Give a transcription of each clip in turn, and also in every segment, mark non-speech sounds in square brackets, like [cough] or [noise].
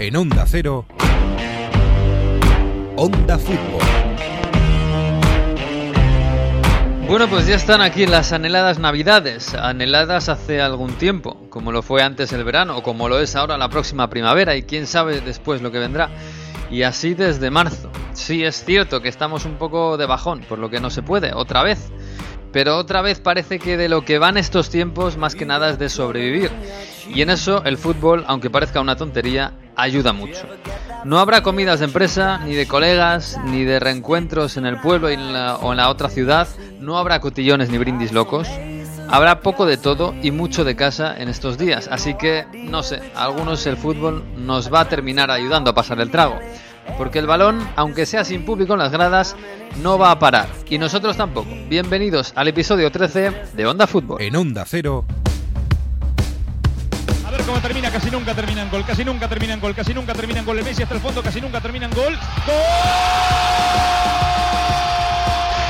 En Onda Cero, Onda Fútbol. Bueno, pues ya están aquí las anheladas navidades, anheladas hace algún tiempo, como lo fue antes el verano o como lo es ahora la próxima primavera y quién sabe después lo que vendrá. Y así desde marzo. Sí es cierto que estamos un poco de bajón, por lo que no se puede, otra vez. Pero otra vez parece que de lo que van estos tiempos más que nada es de sobrevivir. Y en eso el fútbol, aunque parezca una tontería, ayuda mucho. No habrá comidas de empresa, ni de colegas, ni de reencuentros en el pueblo o en la otra ciudad. No habrá cotillones ni brindis locos. Habrá poco de todo y mucho de casa en estos días. Así que, no sé, a algunos el fútbol nos va a terminar ayudando a pasar el trago. Porque el balón, aunque sea sin público en las gradas, no va a parar. Y nosotros tampoco. Bienvenidos al episodio 13 de Onda Fútbol. En Onda Cero. A ver cómo termina, casi nunca termina en gol, casi nunca termina en gol, casi nunca termina en gol. El Messi hasta el fondo, casi nunca termina en gol. ¡Gol!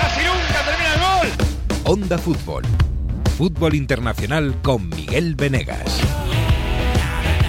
¡Casi nunca termina el gol! Onda Fútbol. Fútbol internacional con Miguel Venegas.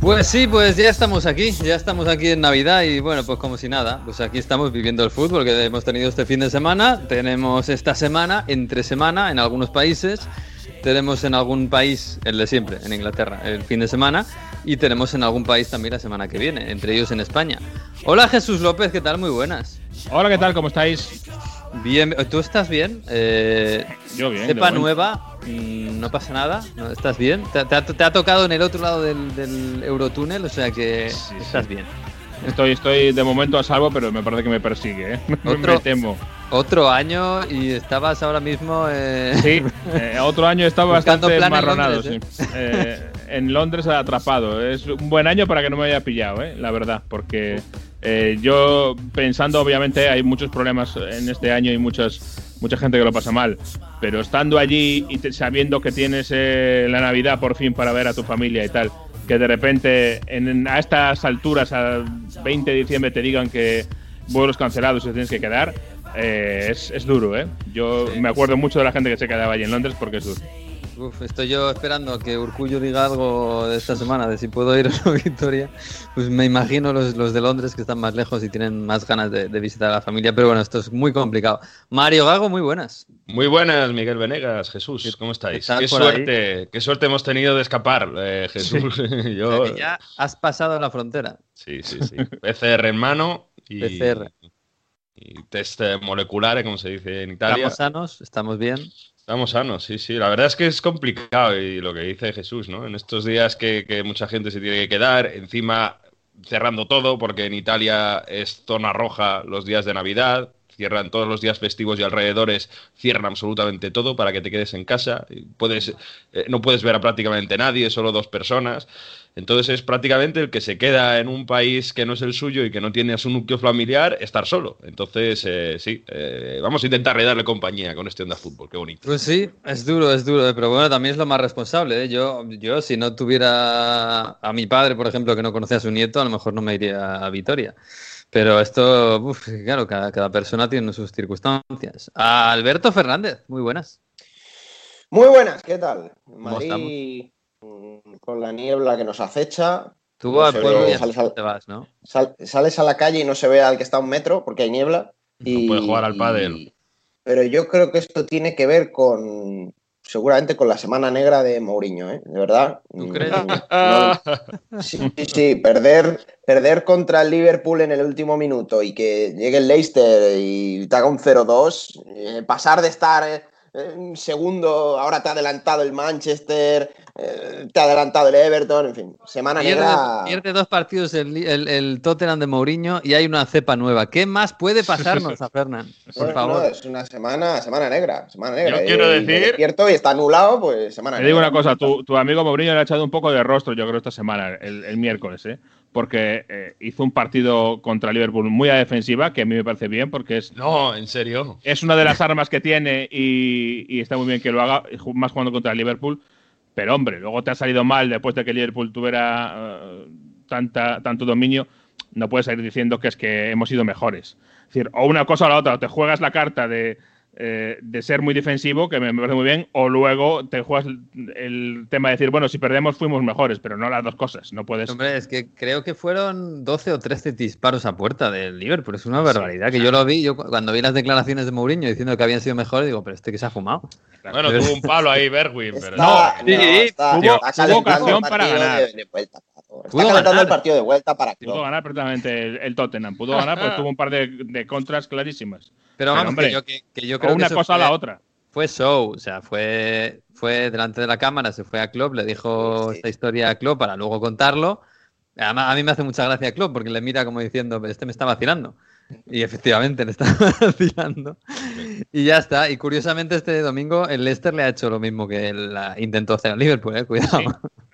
Pues sí, pues ya estamos aquí, ya estamos aquí en Navidad y bueno, pues como si nada, pues aquí estamos viviendo el fútbol que hemos tenido este fin de semana, tenemos esta semana, entre semana, en algunos países, tenemos en algún país, el de siempre, en Inglaterra, el fin de semana, y tenemos en algún país también la semana que viene, entre ellos en España. Hola Jesús López, ¿qué tal? Muy buenas. Hola, ¿qué tal? ¿Cómo estáis? Bien, ¿tú estás bien? Eh, Yo bien. cepa nueva, mm, no pasa nada, ¿no? ¿estás bien? ¿Te, te ha, te ha tocado en el otro lado del, del Eurotúnel? O sea que Sí, sí. estás bien. Estoy, estoy de momento a salvo, pero me parece que me persigue, ¿eh? [laughs] Otro- me temo. Otro año y estabas ahora mismo. eh, Sí, eh, otro año estaba [laughs] bastante plan en sí. En Londres atrapado. Es un buen año para que no me haya pillado, ¿eh? la verdad, porque eh, yo pensando, obviamente, hay muchos problemas en este año y muchas, mucha gente que lo pasa mal, pero estando allí y te- sabiendo que tienes eh, la Navidad por fin para ver a tu familia y tal, que de repente en- a estas alturas, a 20 de diciembre, te digan que vuelos cancelados y tienes que quedar, eh, es, es duro, ¿eh? Yo me acuerdo mucho de la gente que se quedaba allí en Londres porque es duro. Uf, estoy yo esperando a que Urcullo diga algo de esta semana, de si puedo ir o no [laughs] Victoria. Pues me imagino los, los de Londres que están más lejos y tienen más ganas de, de visitar a la familia. Pero bueno, esto es muy complicado. Mario Gago, muy buenas. Muy buenas, Miguel Venegas, Jesús, ¿cómo estáis? ¿Qué ahí? suerte, qué suerte hemos tenido de escapar, eh, Jesús. [laughs] Yo, sea ya has pasado la frontera. sí, sí, sí. PCR en mano y, PCR. y test molecular, como se dice en Italia. Estamos sanos, estamos bien. Estamos sanos, sí, sí. La verdad es que es complicado y lo que dice Jesús, ¿no? En estos días que, que mucha gente se tiene que quedar, encima cerrando todo, porque en Italia es zona roja los días de Navidad, cierran todos los días festivos y alrededores, cierran absolutamente todo para que te quedes en casa. Puedes, eh, no puedes ver a prácticamente nadie, solo dos personas. Entonces es prácticamente el que se queda en un país que no es el suyo y que no tiene a su núcleo familiar, estar solo. Entonces, eh, sí, eh, vamos a intentar darle compañía con este Onda Fútbol, qué bonito. Pues sí, es duro, es duro, eh, pero bueno, también es lo más responsable. ¿eh? Yo, yo, si no tuviera a mi padre, por ejemplo, que no conocía a su nieto, a lo mejor no me iría a Vitoria. Pero esto, uf, claro, cada, cada persona tiene sus circunstancias. A Alberto Fernández, muy buenas. Muy buenas, ¿qué tal? ¿Cómo Madrid mm, con la niebla que nos acecha. Tú No al se pueblo ve, ya sales al- te vas, ¿no? sal- sales a la calle y no se ve al que está a un metro porque hay niebla. Y, puede jugar al y- pádel. Pero yo creo que esto tiene que ver con, seguramente con la semana negra de Mourinho, ¿eh? De verdad. ¿Tú crees? no- sí, sí, [laughs] sí, perder, perder contra el Liverpool en el último minuto y que llegue el Leicester y te haga un 0-2, eh, pasar de estar eh, segundo, ahora te ha adelantado el Manchester, eh, te ha adelantado el Everton, en fin, semana Pierde, negra. pierde dos partidos el, el- el Tottenham de Mourinho y hay una cepa nueva. ¿Qué más puede pasarnos a Fernán? [laughs] Por No, favor. no, es una semana, semana negra, semana negra. Yo quiero Y me decir- despierto y está anulado, pues semana Te negra. digo una cosa, tu, tu amigo Mourinho le ha echado un poco de rostro, yo creo, esta semana, el, el miércoles, ¿eh? porque eh, hizo un partido contra Liverpool muy a defensiva, que a mí me parece bien, porque es, No, en serio. es una de las armas que tiene y, y está muy bien que lo haga, más jugando contra el Liverpool. Pero hombre, luego te ha salido mal después de que Liverpool tuviera eh, tanta, tanto dominio, no puedes ir diciendo que es que hemos sido mejores. Es decir, o una cosa o la otra, o te juegas la carta de, eh, de ser muy defensivo, que me, parece muy bien, o luego te juegas el, tema de decir, bueno, si perdemos fuimos mejores, pero no las dos cosas, no puedes... Hombre, es que creo que fueron 12 o 13 disparos a puerta del Liverpool, es una barbaridad, que yo lo vi, yo cuando vi las declaraciones de Mourinho diciendo que habían sido mejores, digo, pero este que se ha fumado. Bueno, tuvo un palo ahí Berwin, pero Está- no. sí, está- tuvo- está tuvo calentando ocasión para ganar. de- de. Está Pudo calentando ganar. el partido de vuelta para Pudo Klopp. ganar perfectamente el, el Tottenham, pudo ganar, pues tuvo un par de, de contras clarísimas. Pero Pero, vamos, hombre, que yo, que, que yo creo una cosa a la otra. Fue show, o sea, fue, fue delante de la cámara, se fue a Klopp, le dijo Sí, esta historia a Klopp para luego contarlo. Además, a mí me hace mucha gracia Klopp porque le mira como diciendo, este me está vacilando. Y efectivamente le está [laughs] vacilando. Y ya está. Y curiosamente este domingo el Leicester le ha hecho lo mismo que intentó hacer al Liverpool, eh, cuidado. Sí.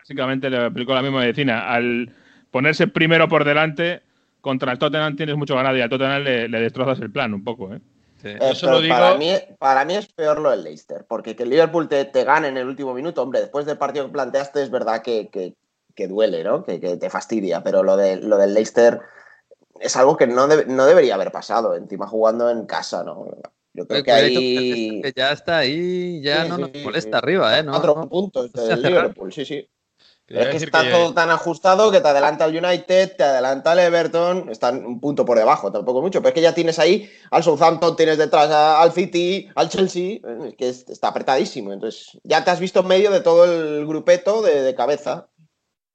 Básicamente le aplicó la misma medicina. Al ponerse primero por delante, contra el Tottenham tienes mucho ganado y al Tottenham le, le destrozas el plan un poco. ¿eh? Sí. Eh, pero digo- para, mí, para mí es peor lo del Leicester, porque que el Liverpool te, te gane en el último minuto, hombre, después del partido que planteaste es verdad que, que- que duele, ¿no? Que, que te fastidia, pero lo, de, lo del Leicester es algo que no, debe- no debería haber pasado, encima jugando en casa, ¿no? Yo creo El que ahí... Ya está ahí, ya Sí, no nos sí, molesta sí. arriba, ¿eh? No, Cuatro puntos [laughs] del. Liverpool, sí, sí. Quería es que está que- todo tan ajustado que te adelanta el United, te adelanta el Everton, están un punto por debajo, tampoco mucho, pero es que ya tienes ahí al Southampton, tienes detrás a- al City, al Chelsea, eh, es que es- está apretadísimo. Entonces, ya te has visto en medio de todo el grupeto de, de cabeza.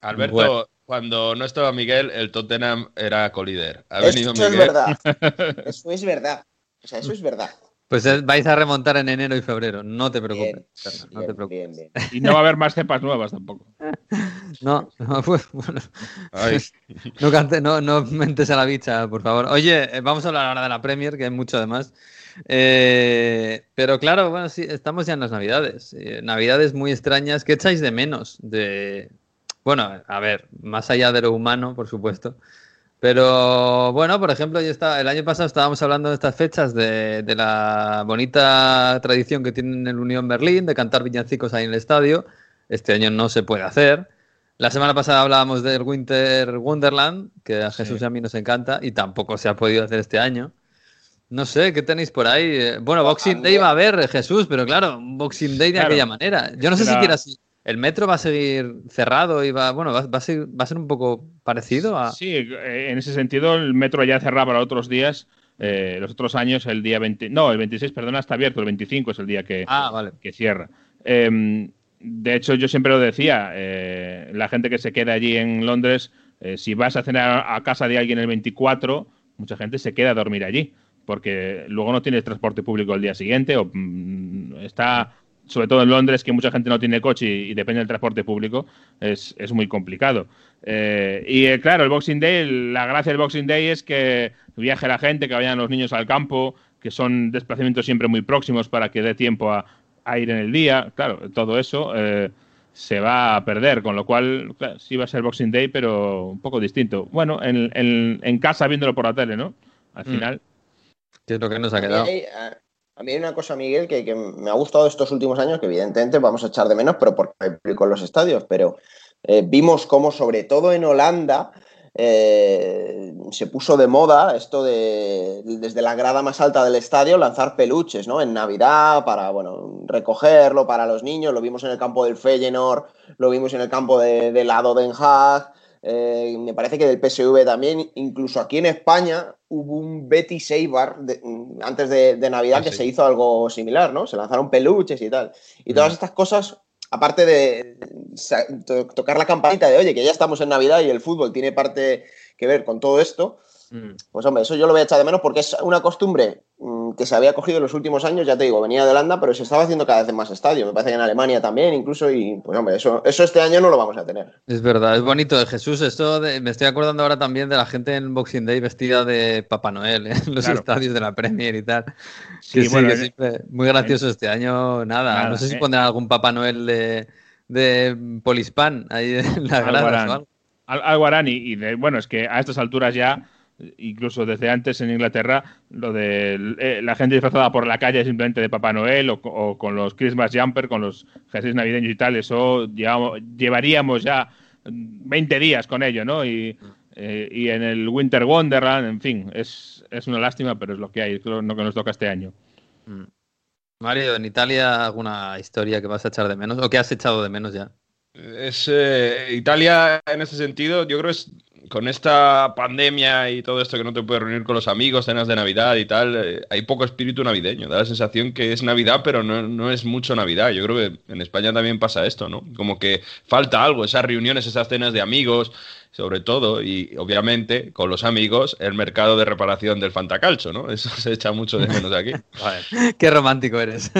Alberto, Bueno. cuando no estaba Miguel, el Tottenham era colíder. Ha Eso venido es verdad. [laughs] Eso es verdad. O sea, eso es verdad. Pues vais a remontar en enero y febrero, no te preocupes. Bien, no bien, te preocupes. bien, bien. Y no va a haber más cepas nuevas tampoco. [laughs] No, no, [laughs] pues, bueno, Ay, [laughs] no, cante- no, no mentes a la bicha, por favor. Oye, eh, vamos a hablar ahora de la Premier, que hay mucho además. Eh, pero claro, bueno, sí, estamos ya en las Navidades. Eh, navidades muy extrañas. ¿Qué echáis de menos? De... Bueno, a ver, más allá de lo humano, por supuesto. Pero bueno, por ejemplo, yo estaba, el año pasado estábamos hablando de estas fechas de, de la bonita tradición que tienen el Unión Berlín de cantar villancicos ahí en el estadio. Este año no se puede hacer. La semana pasada hablábamos del Winter Wonderland, que a Sí. Jesús y a mí nos encanta, y tampoco se ha podido hacer este año. No sé, ¿qué tenéis por ahí? Eh, Bueno, Boxing Day va a haber, eh, Jesús, pero claro, un Boxing Day de Claro. aquella manera. Yo no sé si el metro va a seguir cerrado y va, bueno, va, va a, ser, va a ser un poco parecido a... Sí, eh, en ese sentido el metro ya cerraba los otros días. eh, los otros años, el día 20. No, el 26, perdona, está abierto. El 25 es el día que, Ah, vale. que cierra. Eh, de hecho, yo siempre lo decía, eh, la gente que se queda allí en Londres, si vas a cenar a casa de alguien el 24, mucha gente se queda a dormir allí, porque luego no tienes transporte público el día siguiente, o mm, está, sobre todo en Londres, que mucha gente no tiene coche y, y depende del transporte público, es, es muy complicado. Eh, y eh, claro, el Boxing Day, la gracia del Boxing Day es que viaje la gente, que vayan los niños al campo, que son desplazamientos siempre muy próximos para que dé tiempo a, a ir en el día. Claro, todo eso eh, se va a perder, con lo cual claro, sí va a ser Boxing Day, pero un poco distinto. Bueno, en, en- en casa viéndolo por la tele, ¿no? Al Mm. final. Que es lo que nos ha mí, quedado. hay, a- mí hay una cosa, Miguel, que, que me ha gustado estos últimos años, que evidentemente vamos a echar de menos, pero porque hay en los estadios, pero eh, vimos cómo, sobre todo en Holanda, eh, se puso de moda esto de, desde la grada más alta del estadio, lanzar peluches, ¿no? En Navidad, para, bueno, recogerlo para los niños, lo vimos en el campo del Feyenoord, lo vimos en el campo de, de Lado Den Haag, eh, me parece que del PSV también, incluso aquí en España hubo un Betis Eibar de- antes de, de Navidad Ah, que sí. se hizo algo similar, ¿no? Se lanzaron peluches y tal. Y todas Mm. estas cosas, aparte de to- tocar la campanita de, oye, que ya estamos en Navidad y el fútbol tiene parte que ver con todo esto, Mm. pues hombre, eso yo lo voy a echar de menos porque es una costumbre mm, que se había cogido en los últimos años, ya te digo, venía de Holanda, pero se estaba haciendo cada vez en más estadios. Me parece que en Alemania también, incluso, y pues hombre, eso, eso este año no lo vamos a tener. Es verdad, es bonito. Jesús, esto de- me estoy acordando ahora también de la gente en Boxing Day vestida de Papá Noel ¿eh? en los Claro. estadios de la Premier y tal. Sí, Que sí, que siempre- muy gracioso este año, nada. Nada, no sé si eh. pondrán algún Papá Noel de, de Polispan ahí en o algo. Al- algo harán y, y de- bueno, es que a estas alturas ya incluso desde antes en Inglaterra, lo de eh, la gente disfrazada por la calle simplemente de Papá Noel o, con los Christmas Jumper, con los jerseys navideños y tal, eso llevaríamos ya 20 días con ello, ¿no? Y, eh, y en el Winter Wonderland, en fin, es, es, una lástima, pero es lo que hay, es lo que nos toca este año. Mm. Mario, ¿en Italia alguna historia que vas a echar de menos o que has echado de menos ya? Es eh, Italia en ese sentido, yo creo es con esta pandemia y todo esto que no te puedes reunir con los amigos, cenas de Navidad y tal, eh, hay poco espíritu navideño. Da la sensación que es Navidad, pero no, no, es mucho Navidad. Yo creo que en España también pasa esto, ¿no? Como que falta algo, esas reuniones, esas cenas de amigos, sobre todo, y obviamente con los amigos, el mercado de reparación del Fantacalcho, ¿no? Eso [laughs] se echa mucho de menos aquí. [laughs] Qué romántico eres.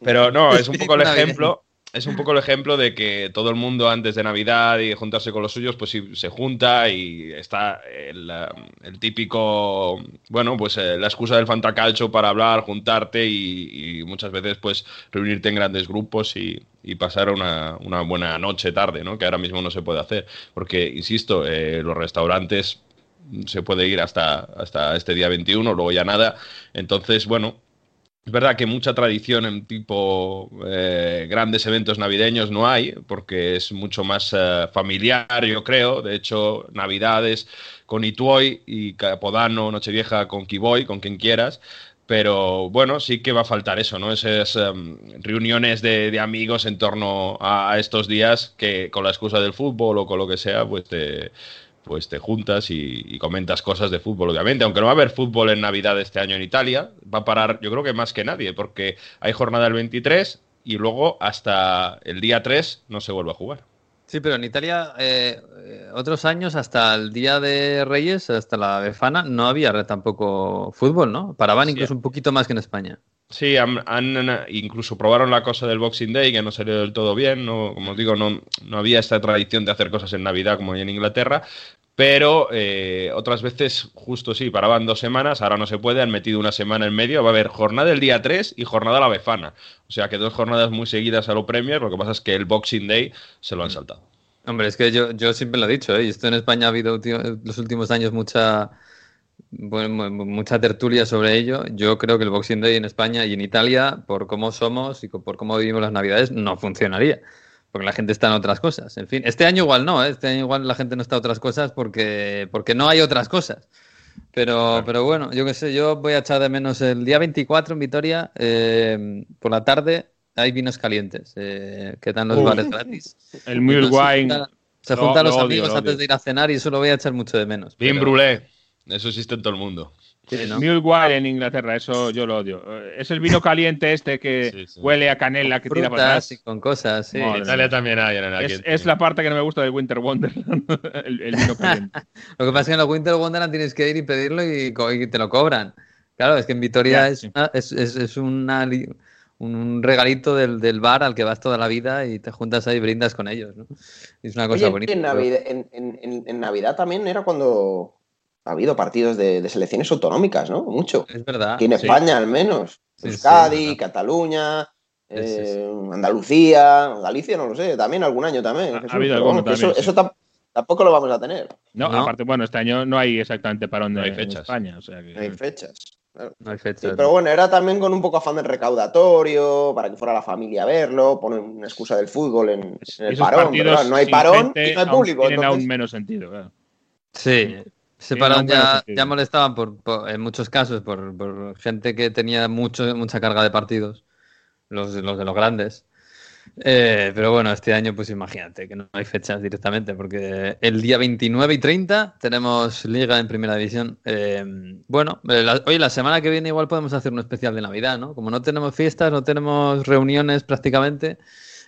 pero no, es un poco el ejemplo es un poco el ejemplo de que todo el mundo antes de Navidad y juntarse con los suyos, pues sí, se junta y está el, típico, bueno, pues eh, la excusa del fantacalcho para hablar, juntarte y, muchas veces pues reunirte en grandes grupos y, pasar una, buena noche, tarde, ¿no? Que ahora mismo no se puede hacer. Porque, insisto, eh, los restaurantes se puede ir hasta, hasta este día 21, luego ya nada. Entonces, bueno, es verdad que mucha tradición en tipo eh, grandes eventos navideños no hay, porque es mucho más eh, familiar, yo creo. De hecho, Navidades con Ituoy y Capodano, Nochevieja con Kiboy, con quien quieras. Pero bueno, sí que va a faltar eso, ¿no? Esas em, reuniones de, amigos en torno a, a, estos días que con la excusa del fútbol o con lo que sea, pues te, pues te juntas y, comentas cosas de fútbol, obviamente. Aunque no va a haber fútbol en Navidad este año en Italia, va a parar, yo creo que más que nadie, porque hay jornada el 23 y luego hasta el día 3 no se vuelve a jugar. Sí, pero en Italia, eh, otros años, hasta el Día de Reyes, hasta la Befana, no había tampoco fútbol, ¿no? Paraban incluso un poquito más que en España. Sí, han, incluso probaron la cosa del Boxing Day, que no salió del todo bien. No, como os digo, no, no había esta tradición de hacer cosas en Navidad como hay en Inglaterra. Pero eh, otras veces, justo sí, paraban dos semanas, ahora no se puede, han metido una semana en medio. Va a haber jornada el día 3 y jornada la Befana. O sea que dos jornadas muy seguidas a lo Premier. Lo que pasa es que el Boxing Day se lo han mm. saltado. Hombre, es que yo, yo siempre lo he dicho, ¿eh? y esto en España ha habido los últimos años mucha bueno, mucha tertulia sobre ello. Yo creo que el Boxing Day en España y en Italia, por cómo somos y por cómo vivimos las Navidades, no funcionaría. Porque la gente está en otras cosas. En fin, este año igual no, ¿eh? este año igual la gente no está en otras cosas porque, porque no hay otras cosas. Pero, pero bueno, yo qué sé, yo voy a echar de menos el día 24 en Vitoria, eh, por la tarde hay vinos calientes, eh, que dan los bares gratis. El Mule Wine. Se juntan los amigos antes de ir a cenar y eso lo voy a echar mucho de menos. Bien brulé. Eso existe en todo el mundo. Sí, en Inglaterra, eso yo lo odio. Es el vino caliente este que huele a canela que tira para atrás. con cosas, En Italia también hay. es, la parte que no me gusta del Winter Wonderland, [laughs] el, vino caliente. [laughs] lo que pasa es que en el Winter Wonderland tienes que ir y pedirlo y, te lo cobran. Claro, es que en Vitoria es, es, un regalito del, bar al que vas toda la vida y te juntas ahí y brindas con ellos. Es una cosa bonita. en Navidad también era cuando ha habido partidos de, selecciones autonómicas, ¿no? Mucho. Es verdad. Aquí en España, al menos. Euskadi, Cataluña, eh, Andalucía, Galicia, no lo sé, también algún año también. Ha, habido alguno también. Eso, tampoco lo vamos a tener. No, aparte, bueno, este año no hay exactamente parón de fechas. España. O sea No hay fechas. No hay fechas. pero bueno, era también con un poco afán del recaudatorio, para que fuera la familia a verlo, poner una excusa del fútbol en, el parón. no hay parón y no hay público. Tienen aún menos sentido. Claro. Sí, se parón ya, ya molestaban por, en muchos casos por, gente que tenía mucho, mucha carga de partidos, los, los de los grandes. Eh, pero bueno, este año, pues imagínate que no hay fechas directamente, porque el día 29 y 30 tenemos Liga en Primera División. Eh, bueno, eh, la, oye, la semana que viene igual podemos hacer un especial de Navidad, ¿no? Como no tenemos fiestas, no tenemos reuniones prácticamente.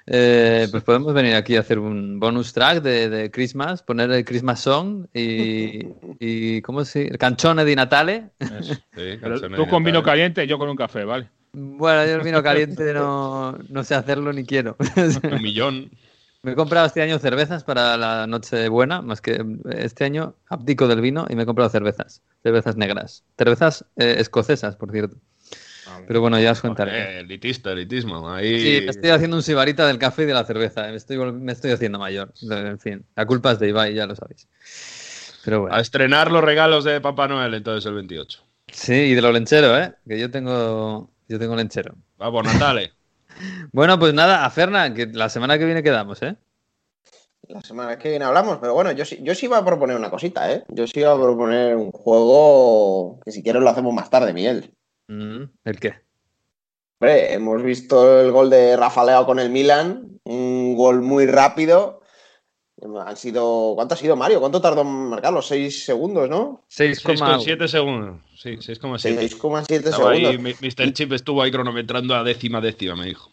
Eh, pues podemos venir aquí a hacer un bonus track de, de Christmas, poner el Christmas Song y, y ¿cómo se Canchone di Natale. [laughs] tú con vino caliente, yo con un café, ¿vale? Bueno, yo el vino caliente no, no sé hacerlo ni quiero. [laughs] un millón. Me he comprado este año cervezas para la noche buena, más que este año abdico del vino y me he comprado cervezas, cervezas negras, cervezas eh, escocesas, por cierto. Pero bueno, ya os contaré. elitista, elitismo. Ahí... Sí, me estoy haciendo un sibarita del café y de la cerveza. Me estoy, me estoy haciendo mayor. En fin, la culpa es de Ibai, ya lo sabéis. Pero bueno. A estrenar los regalos de Papá Noel entonces el 28. Sí, y de lo lenchero, ¿eh? Que yo tengo, yo tengo lenchero. Vamos, Natale. [laughs] Bueno, pues nada, a Fernan, que la semana que viene quedamos, ¿eh? La semana que viene hablamos, pero bueno, yo sí, yo sí iba a proponer una cosita, ¿eh? Yo sí iba a proponer un juego que si quieres lo hacemos más tarde, Miguel. Mm, ¿El qué? Hombre, hemos visto el gol de Rafa Leao con el Milan, un gol muy rápido. Han sido. ¿Cuánto ha sido Mario? ¿Cuánto tardó en marcarlo? Seis segundos, ¿no? 6,7 segundos. Sí, 6,7. 6,7 Estaba ahí, segundos. mi- Mr. Chip estuvo ahí cronometrando a décima décima, me dijo.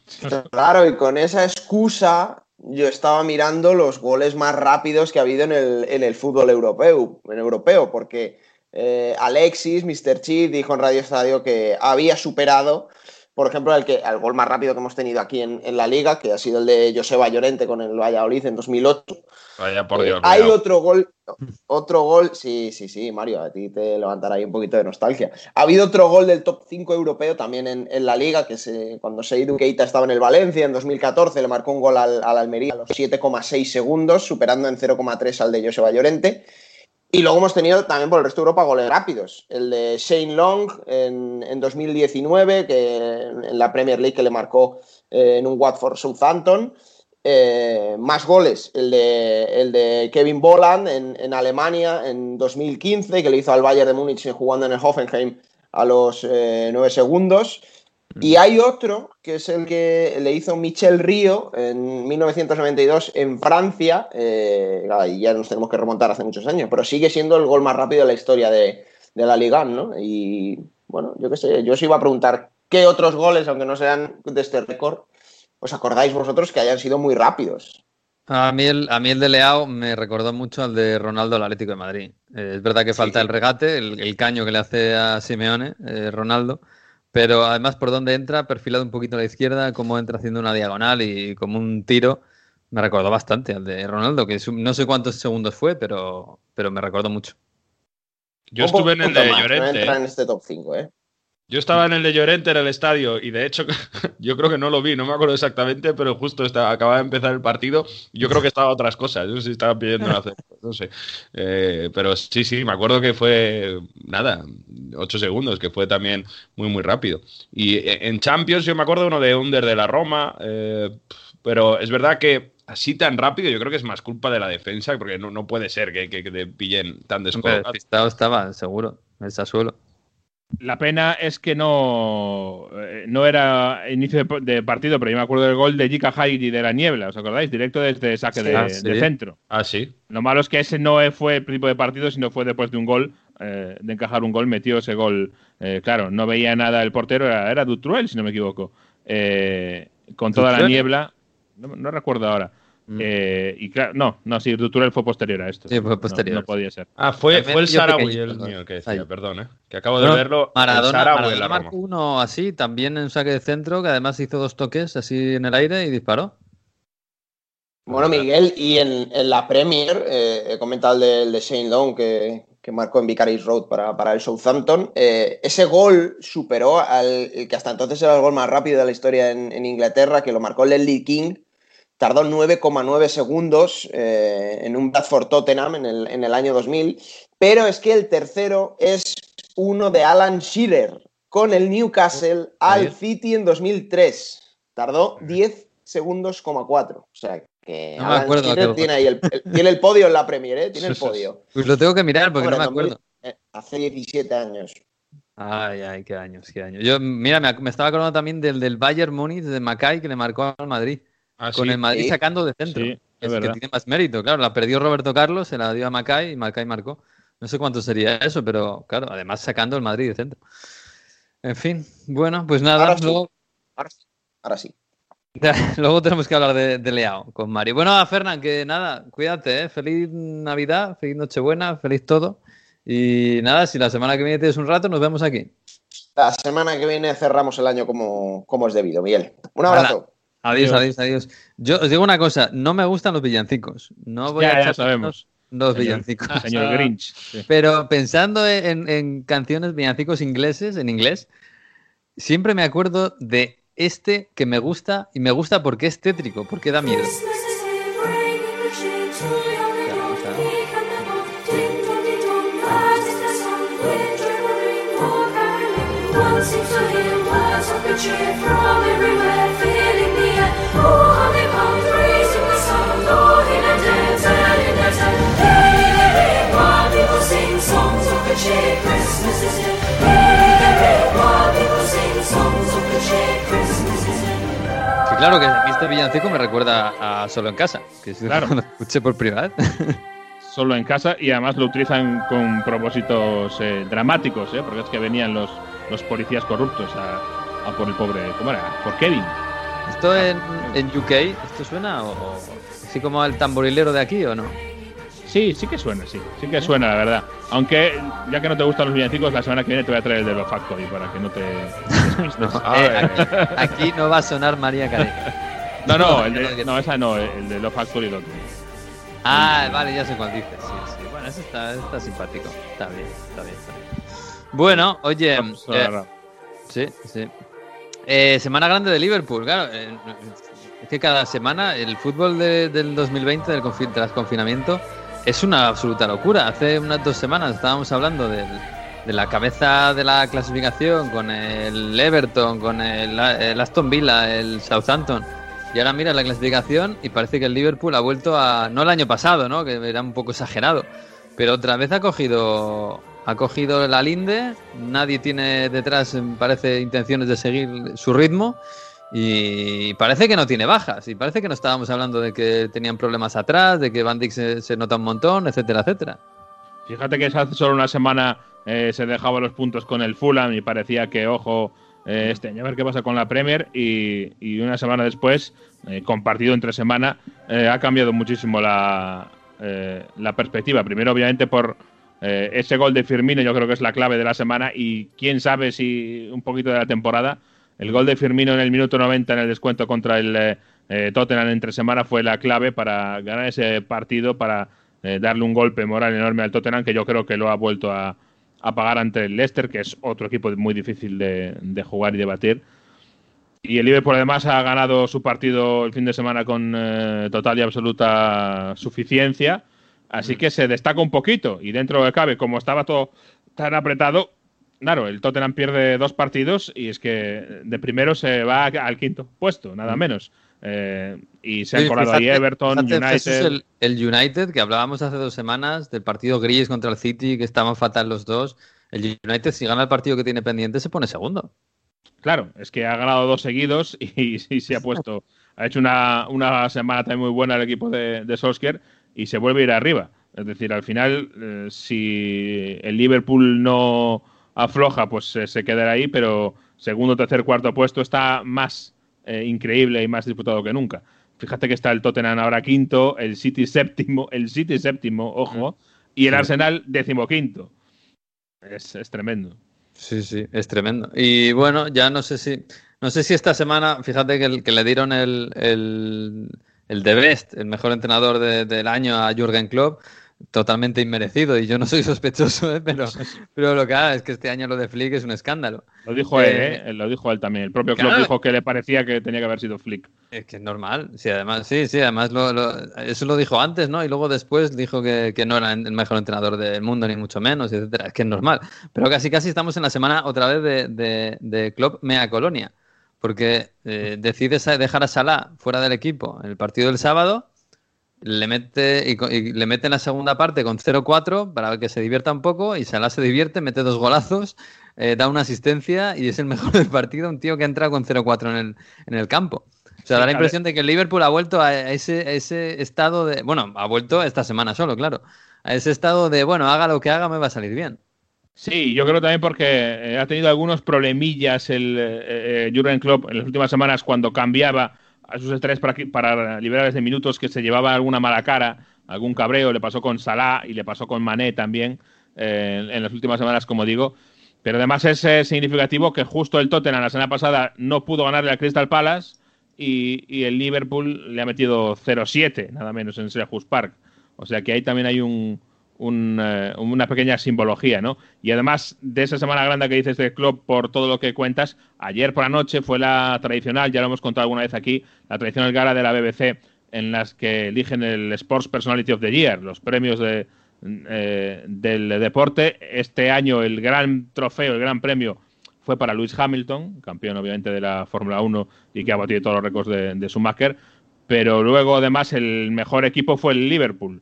Claro, y con esa excusa yo estaba mirando los goles más rápidos que ha habido en el, en el fútbol europeo, en europeo porque eh, Alexis, Mr. Chip, dijo en Radio Estadio que había superado, por ejemplo, el, que, el gol más rápido que hemos tenido aquí en, en la liga, que ha sido el de Joseba Llorente con el Valladolid en 2008. Vaya por Eh, Dios. hay otro gol, otro gol, sí, sí, sí, Mario, a ti te levantará ahí un poquito de nostalgia. Ha habido otro gol del top 5 europeo también en, en la liga, que se, cuando Seydou Keita estaba en el Valencia en 2014, le marcó un gol al, al Almería a los 7,6 segundos, superando en 0,3 al de Joseba Llorente. Y luego hemos tenido también por el resto de Europa goles rápidos. El de Shane Long en, en 2019, que en la Premier League que le marcó eh, en un Watford Southampton. Eh, más goles, el de, el de Kevin Boland en, en Alemania en 2015, que le hizo al Bayern de Múnich jugando en el Hoffenheim a los eh, 9 segundos. Y hay otro, que es el que le hizo Michel Río en 1992 en Francia, eh, y ya nos tenemos que remontar hace muchos años, pero sigue siendo el gol más rápido de la historia de, de la Liga, ¿no? Y bueno, yo qué sé, yo os iba a preguntar qué otros goles, aunque no sean de este récord, os acordáis vosotros que hayan sido muy rápidos. A mí, el, a mí el de Leao me recordó mucho al de Ronaldo al Atlético de Madrid. Eh, es verdad que falta sí. el regate, el, el caño que le hace a Simeone, eh, Ronaldo, pero además por donde entra, perfilado un poquito a la izquierda, como entra haciendo una diagonal y como un tiro, me recordó bastante al de Ronaldo, que no sé cuántos segundos fue, pero, pero me recordó mucho. Yo estuve en el de más, no Llorente. entra ¿eh? en este top 5, ¿eh? Yo estaba en el de Llorente en el estadio y de hecho [laughs] yo creo que no lo vi, no me acuerdo exactamente, pero justo estaba, acababa de empezar el partido. Yo creo que estaba otras cosas, yo no sé si estaba pidiendo hacer, no sé. Eh, pero sí, sí, me acuerdo que fue nada, ocho segundos, que fue también muy, muy rápido. Y en Champions yo me acuerdo uno de Under de la Roma, eh, pero es verdad que así tan rápido yo creo que es más culpa de la defensa, porque no, no puede ser que, que, que te pillen tan despistado estaba, seguro, el Sassuolo. La pena es que no, eh, no era inicio de, de partido, pero yo me acuerdo del gol de Jika Haidi de la Niebla, ¿os acordáis? Directo desde saque de, Ah, sí. de centro. Ah, sí. Lo malo es que ese no fue el tipo de partido, sino fue después de un gol, eh, de encajar un gol, metió ese gol. Eh, claro, no veía nada el portero, era, era Dutruel, si no me equivoco. Eh, con toda la niebla, no, no recuerdo ahora. Mm. Eh, y claro, no, no, sí, Dutruel fue posterior a esto. Sí, fue No- posterior. No, podía ser. Ah, fue, fue el Sarawi el mío que decía, Ahí. perdón, ¿eh? que acabo de Bueno, verlo. Maradona, Maradona la marcó uno así, también en un saque de centro, que además hizo dos toques así en el aire y disparó. Bueno, Miguel, y en, en la Premier, eh, he comentado el de, el de Shane Long que, que marcó en Vicarage Road para, para el Southampton. Eh, ese gol superó al el que hasta entonces era el gol más rápido de la historia en, en Inglaterra, que lo marcó Leslie King. Tardó 9,9 segundos eh, en un Bradford Tottenham en el, en el año 2000. Pero es que el tercero es uno de Alan Shearer con el Newcastle al. City en 2003. Tardó 10 segundos, coma 4. O sea, que No me Alan acuerdo Shearer tiene ahí el, el- [laughs] tiene el podio en la Premier, ¿eh? Tiene el podio. Pues lo tengo que mirar porque Hombre, no me 2000 acuerdo. eh, hace 17 años. Ay, ay, qué años, qué años. Yo, mira, me estaba acordando también del, del Bayern Múnich de Mackay que le marcó al Madrid. Ah, con sí. el Madrid Sí. sacando de centro. Sí, es es que tiene más mérito, claro. La perdió Roberto Carlos, se la dio a Mackay y Mackay marcó. No sé cuánto sería eso, pero claro, además sacando el Madrid de centro. En fin, bueno, pues nada, Ahora sí. luego, Ahora sí. Ahora sí. [laughs] luego tenemos que hablar de, de Leao con Mari. Bueno, a Fernán, que nada, cuídate, ¿eh? feliz Navidad, feliz Nochebuena, feliz todo. Y nada, si la semana que viene tienes un rato, nos vemos aquí. La semana que viene cerramos el año como, como es debido, Miguel. Un abrazo. Adiós. adiós, adiós. Yo os digo una cosa, no me gustan los villancicos. No voy Ya, a ya sabemos. los Señor- villancicos. [laughs] Señor Grinch. sí. Pero pensando en, en canciones villancicos ingleses, en inglés, siempre me acuerdo de este que me gusta y me gusta porque es tétrico, porque da miedo. Claro que a mí este villancico me recuerda a Solo en Casa, que es Claro. cuando escuché por vez. [laughs] Solo en casa y además lo utilizan con propósitos eh, dramáticos, ¿eh? porque es que venían los, los policías corruptos a, a por el pobre, ¿cómo era? Por Kevin. ¿Esto en, en UK, esto suena o así como el tamborilero de aquí o no? Sí, sí que suena, sí. Sí que suena, la verdad. Aunque, ya que no te gustan los villancicos, la semana que viene te voy a traer el de los Factory para que no te. [laughs] A Eh, ver. aquí, aquí no va a sonar María Carey. No, no, [laughs] el No, de, no, esa no, el de los Factory otro. Ah, vale, ya sé cuál dices. Sí, sí. Bueno, eso está, está simpático. Está bien, está bien, está bien. Bueno, oye, eh, sí, sí. Eh, semana grande de Liverpool, claro. eh, es que cada semana el fútbol de- del 2020, del confi- tras confinamiento, es una absoluta locura. Hace unas dos semanas estábamos hablando del- de la cabeza de la clasificación con el Everton, con el, Aston Villa, el Southampton. Y ahora mira la clasificación y parece que el Liverpool ha vuelto a. No el año pasado, ¿no? Que era un poco exagerado. Pero otra vez ha cogido. Ha cogido la linde. Nadie tiene detrás, parece, intenciones de seguir su ritmo. Y parece que no tiene bajas. Y parece que no estábamos hablando de que tenían problemas atrás, de que Van Dijk se, nota un montón, etcétera, etcétera. Fíjate que hace solo una semana eh, se dejaba los puntos con el Fulham y parecía que, ojo, eh, este año a ver qué pasa con la Premier. Y, y una semana después, eh, compartido entre semana, eh, ha cambiado muchísimo la, la perspectiva. Primero, obviamente, por eh, ese gol de Firmino, yo creo que es la clave de la semana. Y quién sabe si un poquito de la temporada. El gol de Firmino en el minuto 90 en el descuento contra el eh, eh, Tottenham entre semana fue la clave para ganar ese partido, para eh, darle un golpe moral enorme al Tottenham, que yo creo que lo ha vuelto a, a pagar ante el Leicester, que es otro equipo muy difícil de, de jugar y de batir. Y el Liverpool además ha ganado su partido el fin de semana con eh, total y absoluta suficiencia. Así que se destaca un poquito. Y dentro de cabe, como estaba todo tan apretado, claro, el Tottenham pierde dos partidos y es que de primero se va al quinto puesto, nada menos. Eh, y se han colado ahí Everton, fíjate, United. El United, que hablábamos hace dos semanas del partido gris contra el City, que estaban fatal los dos. El United, si gana el partido que tiene pendiente, se pone segundo. Claro, es que ha ganado dos seguidos y, [laughs] y se ha puesto. Ha hecho una, una semana también muy buena el equipo de, de Solskjaer y se vuelve a ir arriba. Es decir, al final, eh, si el Liverpool no afloja, pues eh, se quedará ahí, pero segundo, tercer, cuarto puesto está más eh, increíble y más disputado que nunca. Fíjate que está el Tottenham ahora quinto, el City séptimo, el City séptimo, ojo, y el. Arsenal decimoquinto. Es, es tremendo. Sí, sí, es tremendo. Y bueno, ya no sé si, no sé si esta semana, fíjate que, el- que le dieron el, el, el The Best, el mejor entrenador de- del año a Jürgen Klopp, totalmente inmerecido. Y yo no soy [laughs] sospechoso, ¿eh? pero, pero lo que haga es que este año lo de Flick es un escándalo. Lo dijo Eh, él, ¿eh? Lo dijo él también. El propio Klopp claro. dijo que le parecía que tenía que haber sido Flick. Es que es normal, sí, además, sí, sí, además lo, lo- eso lo dijo antes, ¿no? Y luego después dijo que, que no era el mejor entrenador del mundo, ni mucho menos, etcétera. Es que es normal. Pero casi casi estamos en la semana otra vez de, de, de Klopp mea colonia, porque eh, decide sa- dejar a Salah fuera del equipo en el partido del sábado, le mete y, y le mete en la segunda parte con 0-4 para que se divierta un poco y Salah se divierte, mete dos golazos, eh, da una asistencia y es el [laughs] mejor del partido, un tío que entra con 0-4 en el, en el campo. O sea, da la impresión de que el Liverpool ha vuelto a ese, a ese estado de. Bueno, ha vuelto esta semana solo, claro. A ese estado de, bueno, haga lo que haga, me va a salir bien. Sí, yo creo también porque eh, ha tenido algunos problemillas el eh, eh, Jurgen Klopp en las últimas semanas cuando cambiaba a sus estrellas para, para de minutos que se llevaba alguna mala cara, algún cabreo, le pasó con Salah y le pasó con Mané también eh, en las últimas semanas, como digo. Pero además es eh, significativo que justo el Tottenham la semana pasada no pudo ganarle al Crystal Palace y, y el Liverpool le ha metido 0-7, nada menos, en Selhurst Park. O sea que ahí también hay un, un, eh, una pequeña simbología, ¿no? Y además de esa semana grande que dices del club por todo lo que cuentas, ayer por la noche fue la tradicional, ya lo hemos contado alguna vez aquí, la tradicional gala de la BBC en las que eligen el Sports Personality of the Year, los premios eh, del deporte. Este año el gran trofeo, el gran premio fue para Lewis Hamilton, campeón obviamente de la Fórmula 1 y que ha batido todos los récords de, de Schumacher, pero luego además el mejor equipo fue el Liverpool.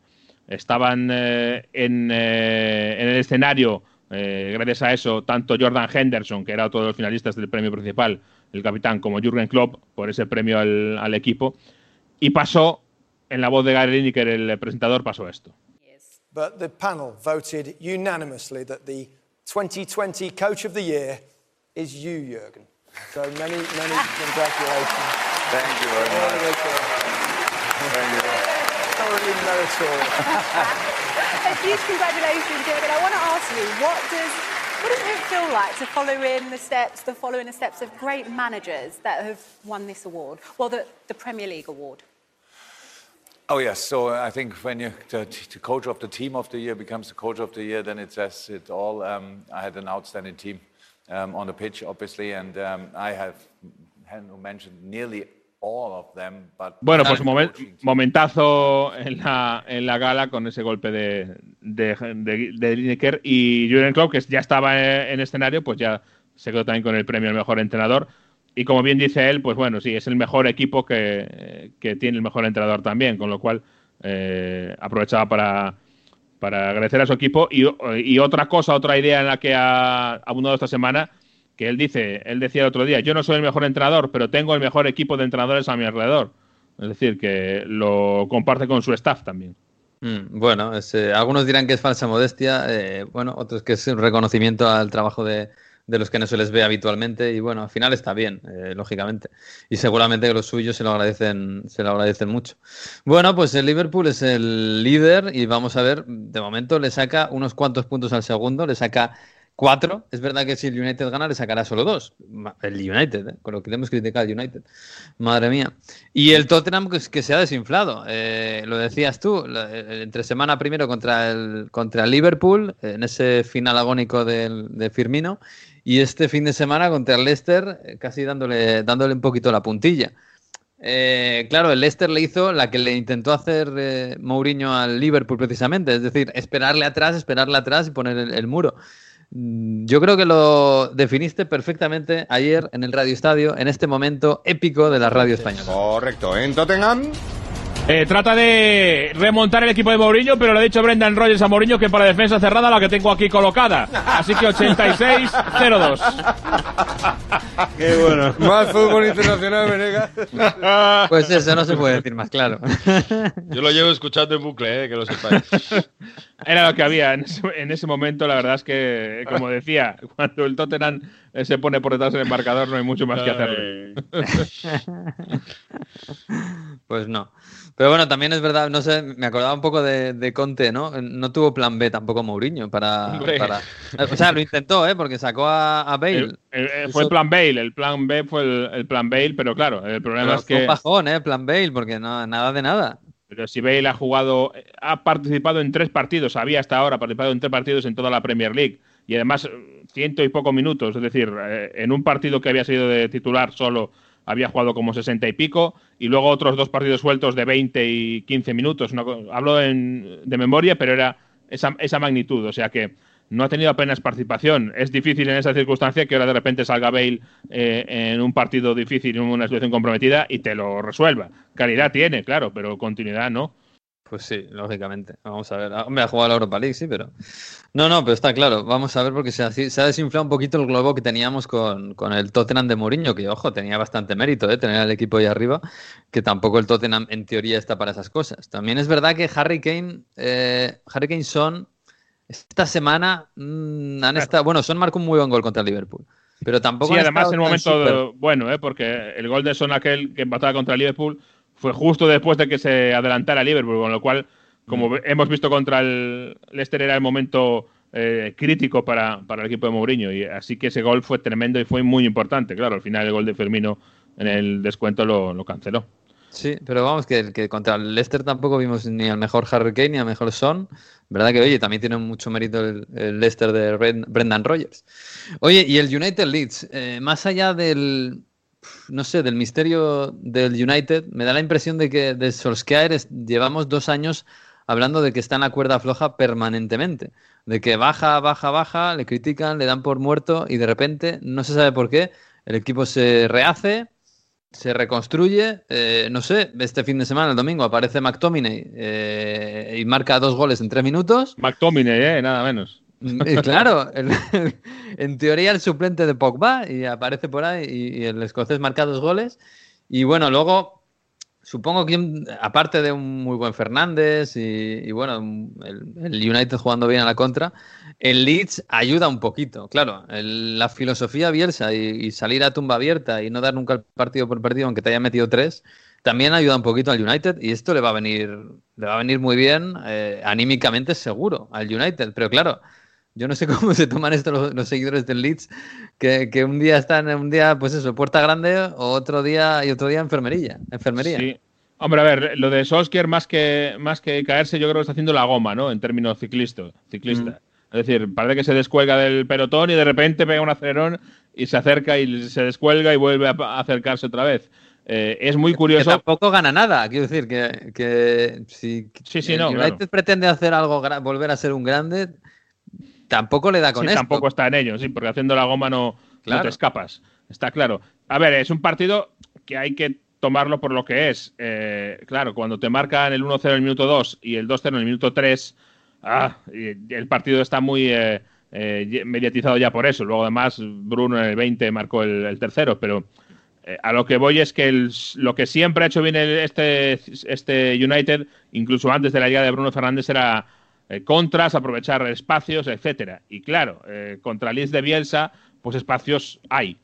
Estaban eh, en, eh, en el escenario, eh, gracias a eso, tanto Jordan Henderson, que era otro de los finalistas del premio principal, el capitán, como Jürgen Klopp, por ese premio al, al equipo. Y pasó, en la voz de Gary Lineker, el presentador, pasó esto. But the panel voted unanimously that the 2020 Coach of the Year is you, Jurgen. So many, many congratulations. Thank you very much. Thank you. Thoroughly meritorious. A huge congratulations, Jürgen. I want to ask you, what does what does it feel like to follow in the steps, the following the steps of great managers that have won this award, well, the, the Premier League award? Oh yes, so I think when you the, the coach of the team of the year becomes the coach of the year, then it says it all. Um, I had an outstanding team um, on the pitch, obviously, and um, I have Henry mentioned nearly Bueno, pues the momen- coaching team- momentazo en la, en la gala con ese golpe de, de, de, de Lineker y Jurgen Klopp, que ya estaba en, en escenario, pues ya se quedó también con el premio al mejor entrenador. Y como bien dice él, pues bueno, sí, es el mejor equipo que, que tiene el mejor entrenador también, con lo cual eh, aprovechaba para, para agradecer a su equipo. Y, y otra cosa, otra idea en la que ha abundado esta semana, que él dice, él decía el otro día, yo no soy el mejor entrenador, pero tengo el mejor equipo de entrenadores a mi alrededor. Es decir, que lo comparte con su staff también. Mm, bueno, es, eh, algunos dirán que es falsa modestia, eh, bueno, otros que es un reconocimiento al trabajo de, de los que no se les ve habitualmente y bueno, al final está bien, eh, lógicamente. Y seguramente que los suyos se lo agradecen, se lo agradecen mucho. Bueno, pues el Liverpool es el líder y vamos a ver, de momento le saca unos cuantos puntos al segundo, le saca cuatro. Es verdad que si el United gana le sacará solo dos. El United, ¿eh? con lo que le hemos criticado al United. Madre mía. Y el Tottenham que, que se ha desinflado. Eh, lo decías tú, entre semana primero contra el, contra Liverpool, en ese final agónico del, de Firmino, y este fin de semana contra el Leicester, eh, casi dándole, dándole un poquito la puntilla. Eh, claro, el Leicester le hizo la que le intentó hacer eh, Mourinho al Liverpool precisamente, es decir, esperarle atrás, esperarle atrás y poner el muro. Mm, Yo creo que lo definiste perfectamente ayer en el Radio Estadio, en este momento épico de la radio española. Correcto, en Tottenham. Eh, trata de remontar el equipo de Mourinho, pero le ha dicho Brendan Rodgers a Mourinho que para defensa cerrada la que tengo aquí colocada. Así que 86-02. Qué bueno. Más fútbol internacional, Venegas. Pues eso no se puede decir más claro. Yo lo llevo escuchando en bucle, eh, que lo sepáis. Era lo que había en ese, en ese momento. La verdad es que, como decía, cuando el Tottenham eh, se pone por detrás del embarcador no hay mucho más que hacerle. [laughs] [laughs] Pues no. Pero bueno, también es verdad, no sé, me acordaba un poco de, de Conte, ¿no? No tuvo plan B tampoco Mourinho para, O sea, lo intentó, ¿eh? Porque sacó a, a Bale. El- el- el- fue el plan Bale, el plan B fue el, plan Bale, pero claro, el problema Pero es fue un que bajón, ¿eh? Plan Bale, porque no, nada de nada. pero si Bale ha jugado, ha participado en tres partidos, había hasta ahora participado en tres partidos en toda la Premier League y además eh, ciento y poco minutos, es decir, eh, en un partido que había sido de titular solo había jugado como 60 y pico y luego otros dos partidos sueltos de 20 y 15 minutos. hablo de memoria, pero era esa, esa magnitud, o sea que no ha tenido apenas participación. Es difícil en esa circunstancia que ahora de repente salga Bale eh, en un partido difícil, en una situación comprometida y te lo resuelva. Calidad tiene, claro, pero continuidad no. Pues sí, lógicamente. Vamos a ver. Ah, Hombre, ha jugado la Europa League, sí, pero. No, no, pero está claro. Vamos a ver porque se ha, se ha desinflado un poquito el globo que teníamos con, con el Tottenham de Mourinho, que ojo, tenía bastante mérito, ¿eh? Tener al equipo ahí arriba, que tampoco el Tottenham en teoría está para esas cosas. También es verdad que Harry Kane, eh, Harry Kane son. Esta semana mm, han estado. Bueno, son marcó un muy buen gol contra el Liverpool. Pero tampoco. Sí, además en un momento bueno, ¿eh? porque el gol de Son aquel que empataba contra el Liverpool fue justo después de que se adelantara el Liverpool, con lo cual, como ve- hemos visto contra el Leicester, era el momento eh, crítico para, para el equipo de Mourinho. Y así que ese gol fue tremendo y fue muy importante. Claro, al final el gol de Firmino en el descuento lo, lo canceló. Sí, pero vamos, que, que contra el Leicester tampoco vimos ni al mejor Harry Kane ni al mejor Son. Verdad que, oye, también tiene mucho mérito el, el Leicester de Bren- Brendan Rodgers. Oye, y el United Leeds, eh, más allá del, no sé, del misterio del United, me da la impresión de que de Solskjaer llevamos dos años hablando de que está en la cuerda floja permanentemente. De que baja, baja, baja, le critican, le dan por muerto y de repente, no se sabe por qué, el equipo se rehace, se reconstruye. eh, no sé, este fin de semana, el domingo, aparece McTominay eh, y marca dos goles en tres minutos. McTominay, eh, nada menos. Y [laughs] claro, el- [laughs] en teoría el suplente de Pogba y aparece por ahí y, y el escocés marca dos goles. Y bueno, luego supongo que aparte de un muy buen Fernández y, y bueno, el, el United jugando bien a la contra, el Leeds ayuda un poquito. Claro, la filosofía Bielsa y, y salir a tumba abierta y no dar nunca el partido por perdido aunque te haya metido tres. También ayuda un poquito al United y esto le va a venir, le va a venir muy bien eh, anímicamente seguro al United. Pero claro, yo no sé [laughs] cómo se toman esto los, los seguidores del Leeds, que, que un día están, un día, pues eso, puerta grande, o otro día y otro día enfermería. enfermería. Sí. Hombre, a ver, lo de Solskjaer más que, más que caerse, yo creo que está haciendo la goma, ¿no? En términos ciclisto, ciclista. Es decir, parece que se descuelga del pelotón y de repente pega un acelerón y se acerca y se descuelga y vuelve a, acercarse otra vez. Eh, es muy Que curioso. tampoco gana nada, quiero decir que, que si Sí, sí, el no, United claro. pretende hacer algo, volver a ser un grande, tampoco le da con Sí, esto. tampoco está en ello, sí, porque haciendo la goma no, no te escapas. Está claro. A ver, es un partido que hay que tomarlo por lo que es. Eh, claro, cuando te marcan el 1-0 en el minuto 2 y el 2-0 en el minuto 3, ah, el partido está muy eh, eh, mediatizado ya por eso. Luego, además, Bruno en el 20 marcó el, el tercero, pero a lo que voy es que el- lo que siempre ha hecho bien el- este, este United, incluso antes de la llegada de Bruno Fernández, era eh, contras, aprovechar espacios, etcétera. Y claro, eh, contra Liz de Bielsa, pues espacios hay.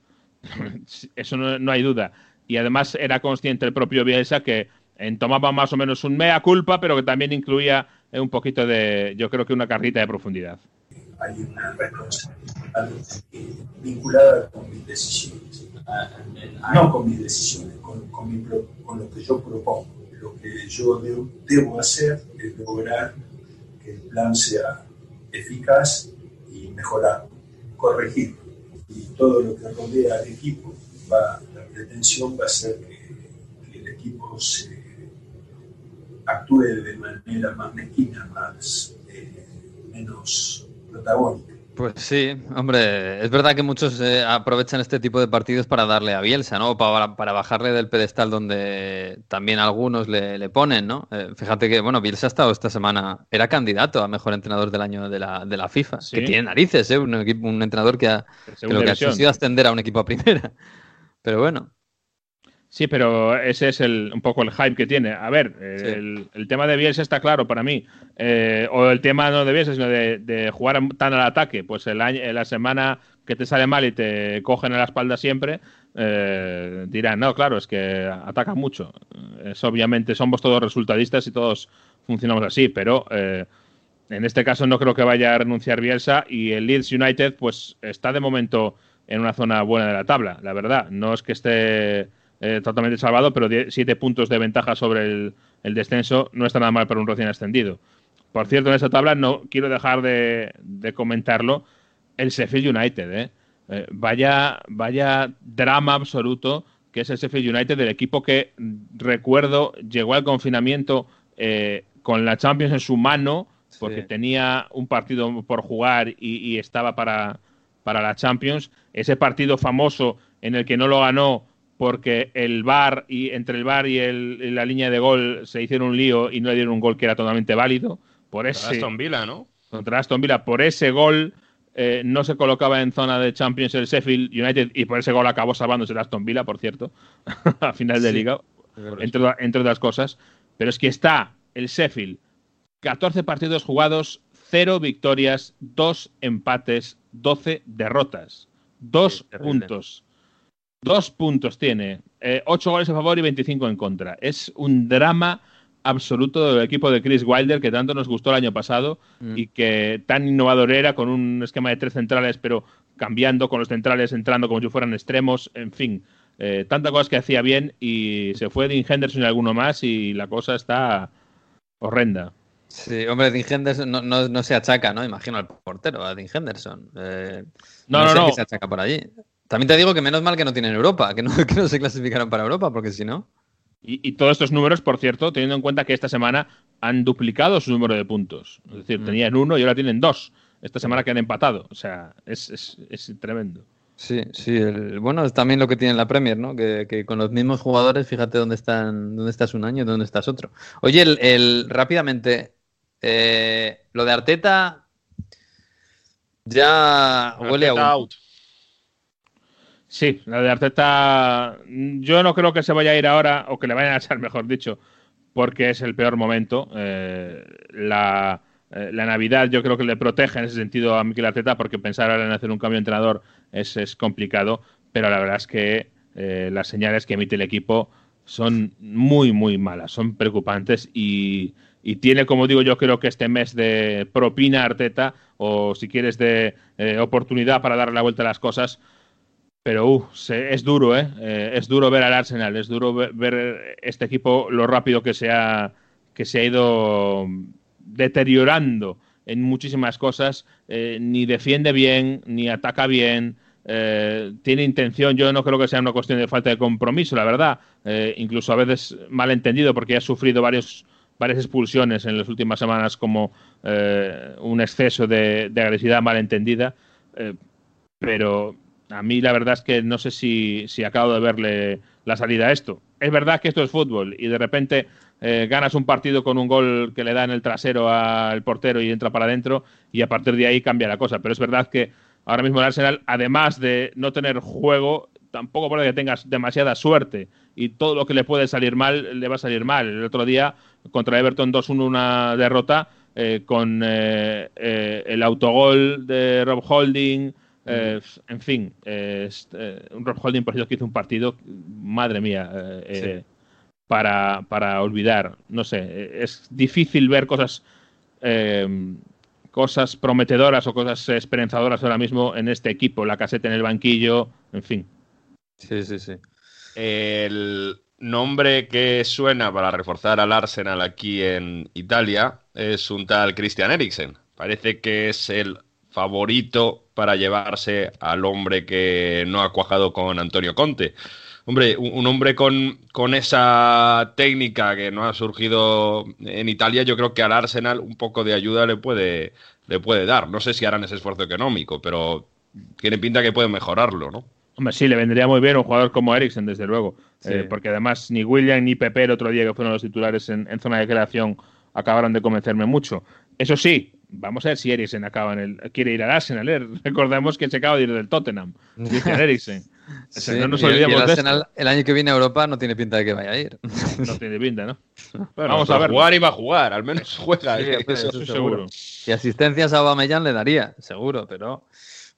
[laughs] Eso no, no hay duda. Y además era consciente el propio Bielsa que en tomaba más o menos un mea culpa, pero que también incluía eh, un poquito de, yo creo que una carrita de profundidad. hay una responsabilidad vinculada con mis decisiones. No con mis decisiones, con, con mi con lo que yo propongo. Lo que yo de- debo hacer es lograr el plan sea eficaz y mejorar, corregir. Y todo lo que rodea al equipo, va, la pretensión va a ser que, que el equipo se actúe de manera más mezquina, más, eh, menos protagónica. Pues sí, hombre, es verdad que muchos eh, aprovechan este tipo de partidos para darle a Bielsa, ¿no? Para, para bajarle del pedestal donde también algunos le, le ponen, ¿no? Eh, fíjate que, bueno, Bielsa ha estado esta semana, era candidato a mejor entrenador del año de la, de la FIFA, Sí. que tiene narices, ¿eh? Un, equipo- un entrenador que, ha, que lo que ha división. sido ascender a un equipo a primera. Pero bueno, Sí, pero ese es el, un poco el hype que tiene. A ver, eh, Sí. el, el tema de Bielsa está claro para mí. Eh, o el tema no de Bielsa, sino de, de jugar tan al ataque. Pues el año, la semana que te sale mal y te cogen en la espalda siempre, eh, dirán, no, claro, es que ataca mucho. Es obviamente, somos todos resultadistas y todos funcionamos así, pero eh, en este caso no creo que vaya a renunciar Bielsa y el Leeds United pues está de momento en una zona buena de la tabla, la verdad. No es que esté eh, totalmente salvado, pero die- siete puntos de ventaja sobre el, el descenso no está nada mal para un recién ascendido. Por cierto, en esta tabla no quiero dejar de, de comentarlo, el Sheffield United, ¿eh? Eh, vaya, vaya drama absoluto que es el Sheffield United, del equipo que recuerdo llegó al confinamiento con la Champions en su mano, porque Sí. tenía un partido por jugar y, y estaba para, para la Champions. Ese partido famoso en el que no lo ganó porque el VAR y entre el VAR y, el- y la línea de gol se hicieron un lío y no le dieron un gol que era totalmente válido. Por ese, Aston Villa, ¿no? contra Aston Villa, por ese gol eh, no se colocaba en zona de Champions el Sheffield United y por ese gol acabó salvándose el Aston Villa, por cierto, [laughs] a final de Sí. liga, entre, entre otras cosas. Pero es que está el Sheffield, 14 partidos jugados, 0 victorias, 2 empates, 12 derrotas. Dos Sí, terrible. Dos puntos tiene. 8 goles a favor y 25 en contra. Es un drama absoluto del equipo de Chris Wilder que tanto nos gustó el año pasado Mm. y que tan innovador era con un esquema de tres centrales, pero cambiando con los centrales, entrando como si fueran extremos, en fin. eh, tantas cosas que hacía bien y se fue Dean Henderson y alguno más y la cosa está horrenda. sí, hombre, Dean Henderson no, no, no se achaca, ¿no? Imagino al portero, a Dean Henderson. Eh, No, no, sé no. se achaca por allí. También te digo que menos mal que no tienen Europa, que no, [laughs] que no se clasificaron para Europa, porque si no. Y, y todos estos números, por cierto, teniendo en cuenta que esta semana han duplicado su número de puntos. Es decir, Mm. tenían uno y ahora tienen dos. Esta semana que han empatado. O sea, es, es- es tremendo. Sí, sí. el- bueno, es también lo que tiene la Premier, ¿no? Que, que con los mismos jugadores, fíjate dónde están, dónde estás un año y dónde estás otro. Oye, el, el- rápidamente, eh, lo de Arteta ya huele a un... out. Sí, la de Arteta, yo no creo que se vaya a ir ahora, o que le vayan a echar, mejor dicho, porque es el peor momento. Eh, la, eh, la Navidad yo creo que le protege en ese sentido a Mikel Arteta, porque pensar ahora en hacer un cambio de entrenador es, es complicado, pero la verdad es que eh, las señales que emite el equipo son muy, muy malas, son preocupantes y, y tiene, como digo yo, creo que este mes de propina Arteta, o si quieres de oportunidad para darle la vuelta a las cosas, pero uh, se- es duro, ¿eh? Eh, Es duro ver al Arsenal, es duro ver, este equipo lo rápido que se ha, que se ha ido deteriorando en muchísimas cosas. Eh, ni defiende bien, ni ataca bien. eh, tiene intención, yo no creo que sea una cuestión de falta de compromiso, la verdad. Incluso a veces malentendido, porque ha sufrido varios, varias expulsiones en las últimas semanas como un exceso de, de agresividad malentendida. Pero a mí la verdad es que no sé si, si acabo de verle la salida a esto. Es verdad que esto es fútbol y de repente eh, ganas un partido con un gol que le da en el trasero al portero y entra para adentro y a partir de ahí cambia la cosa. Pero es verdad que ahora mismo el Arsenal, además de no tener juego, tampoco puede que tengas demasiada suerte y todo lo que le puede salir mal, le va a salir mal. El otro día contra Everton 2-1 una derrota eh, con eh, eh, el autogol de Rob Holding. Eh, en fin, eh, eh, un Rob Holding, por cierto, que hizo un partido, madre mía, eh, eh, para, para olvidar. No sé, es difícil ver cosas, cosas prometedoras o cosas esperanzadoras ahora mismo en este equipo. La caseta en el banquillo, en fin. Sí, sí, sí. El nombre que suena para reforzar al Arsenal aquí en Italia es un tal Christian Eriksen. Parece que es el favorito para llevarse al hombre que no ha cuajado con Antonio Conte. Hombre, un, hombre con, con esa técnica que no ha surgido en Italia, yo creo que al Arsenal un poco de ayuda le puede, le puede dar. No sé si harán ese esfuerzo económico, pero tiene pinta que puede mejorarlo, ¿no? Hombre, sí, le vendría muy bien un jugador como Eriksen, desde luego. Sí. Eh, porque además ni William ni Pepe el otro día, que fueron los titulares en, en zona de creación, acabaron de convencerme mucho. Eso sí, vamos a ver si Eriksen acaba en el, quiere ir al Arsenal. ¿eh? [laughs] Recordemos que se acaba de ir del Tottenham. Christian [laughs] Eriksen. O sea, Sí, no nos y el- y el olvidemos de esto. Arsenal el año que viene a Europa no tiene pinta de que vaya a ir. No tiene pinta, ¿no? [laughs] Bueno, Vamos a ver. jugar iba a jugar, al menos juega. Sí, eh, eso- eso seguro. Y asistencias a Aubameyang le daría, seguro, pero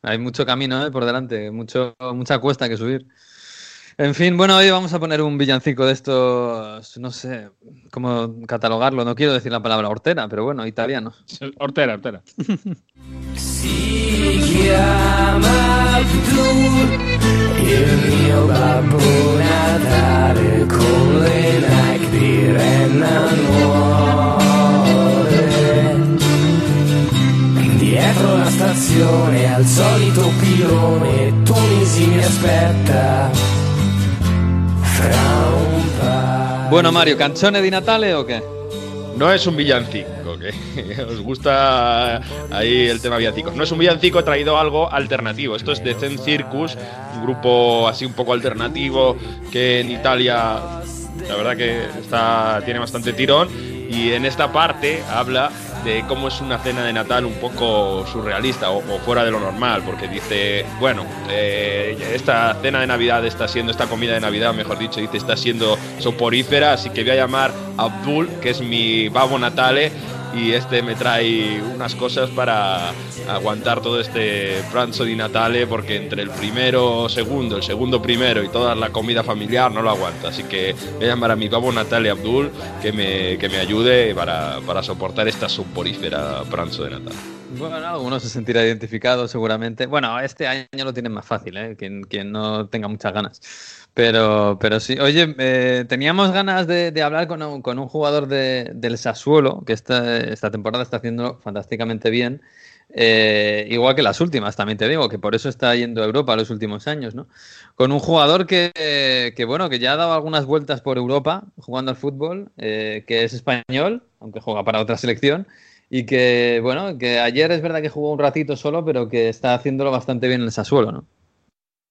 hay mucho camino ¿eh? por delante, mucho, mucha cuesta que subir. En fin, bueno, hoy vamos a poner un villancico de estos, no sé cómo catalogarlo, no quiero decir la palabra hortera, pero bueno, italiano. [laughs] Hortera, hortera. Si chiama Abdul, il mio babbo Natale con le di renna nuove. Dietro la stazione al solito pilone, Tunisi mi aspetta. Bueno, Mario, ¿canzone di Natale o qué? No es un villancico, que [laughs] os gusta ahí el tema villancicos. No es un villancico, he traído algo alternativo. Esto es de Zen Circus, un grupo así un poco alternativo que en Italia la verdad que está, tiene bastante tirón. Y en esta parte habla de cómo es una cena de Natal un poco surrealista o, fuera de lo normal, porque dice, bueno, eh, esta cena de Navidad está siendo, esta comida de Navidad, mejor dicho, dice, está siendo soporífera, así que voy a llamar a Abdul, que es mi babo natale, y este me trae unas cosas para aguantar todo este pranzo di Natale, porque entre el primero, segundo, el segundo primero y toda la comida familiar no lo aguanta. Así que voy a llamar a mi babo Natale Abdul que me, que me ayude para, para soportar esta soporífera pranzo de Natal. Bueno, algunos se sentirá identificado seguramente. Bueno, este año lo tienen más fácil, ¿eh? quien, quien no tenga muchas ganas. Pero, pero sí, oye, eh, teníamos ganas de, de hablar con un, con un jugador de- del Sassuolo, que esta, esta temporada está haciendo fantásticamente bien. eh, igual que las últimas, también te digo, que por eso está yendo a Europa los últimos años, ¿no? Con un jugador que, que bueno, que ya ha dado algunas vueltas por Europa jugando al fútbol, eh, que es español, aunque juega para otra selección, y que, bueno, que ayer es verdad que jugó un ratito solo, pero que está haciéndolo bastante bien en el Sassuolo, ¿no?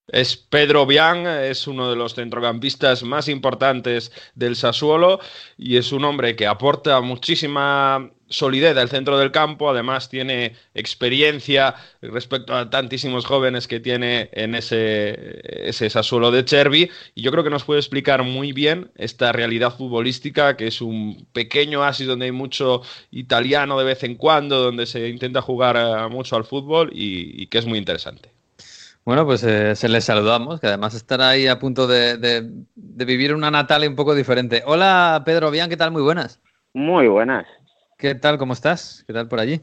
Es Pedro Bian, es uno de los centrocampistas más importantes del Sassuolo y es un hombre que aporta muchísima solidez al centro del campo, además tiene experiencia respecto a tantísimos jóvenes que tiene en ese, ese Sassuolo de Cervi y yo creo que nos puede explicar muy bien esta realidad futbolística que es un pequeño oasis donde hay mucho italiano de vez en cuando, donde se intenta jugar eh, mucho al fútbol y que es muy interesante. Bueno, pues eh, se les saludamos, que además estará ahí a punto de, de- de vivir una Natalia un poco diferente. Hola, Pedro Bian, ¿qué tal? Muy buenas. Muy buenas. ¿Qué tal? ¿Cómo estás? ¿Qué tal por allí?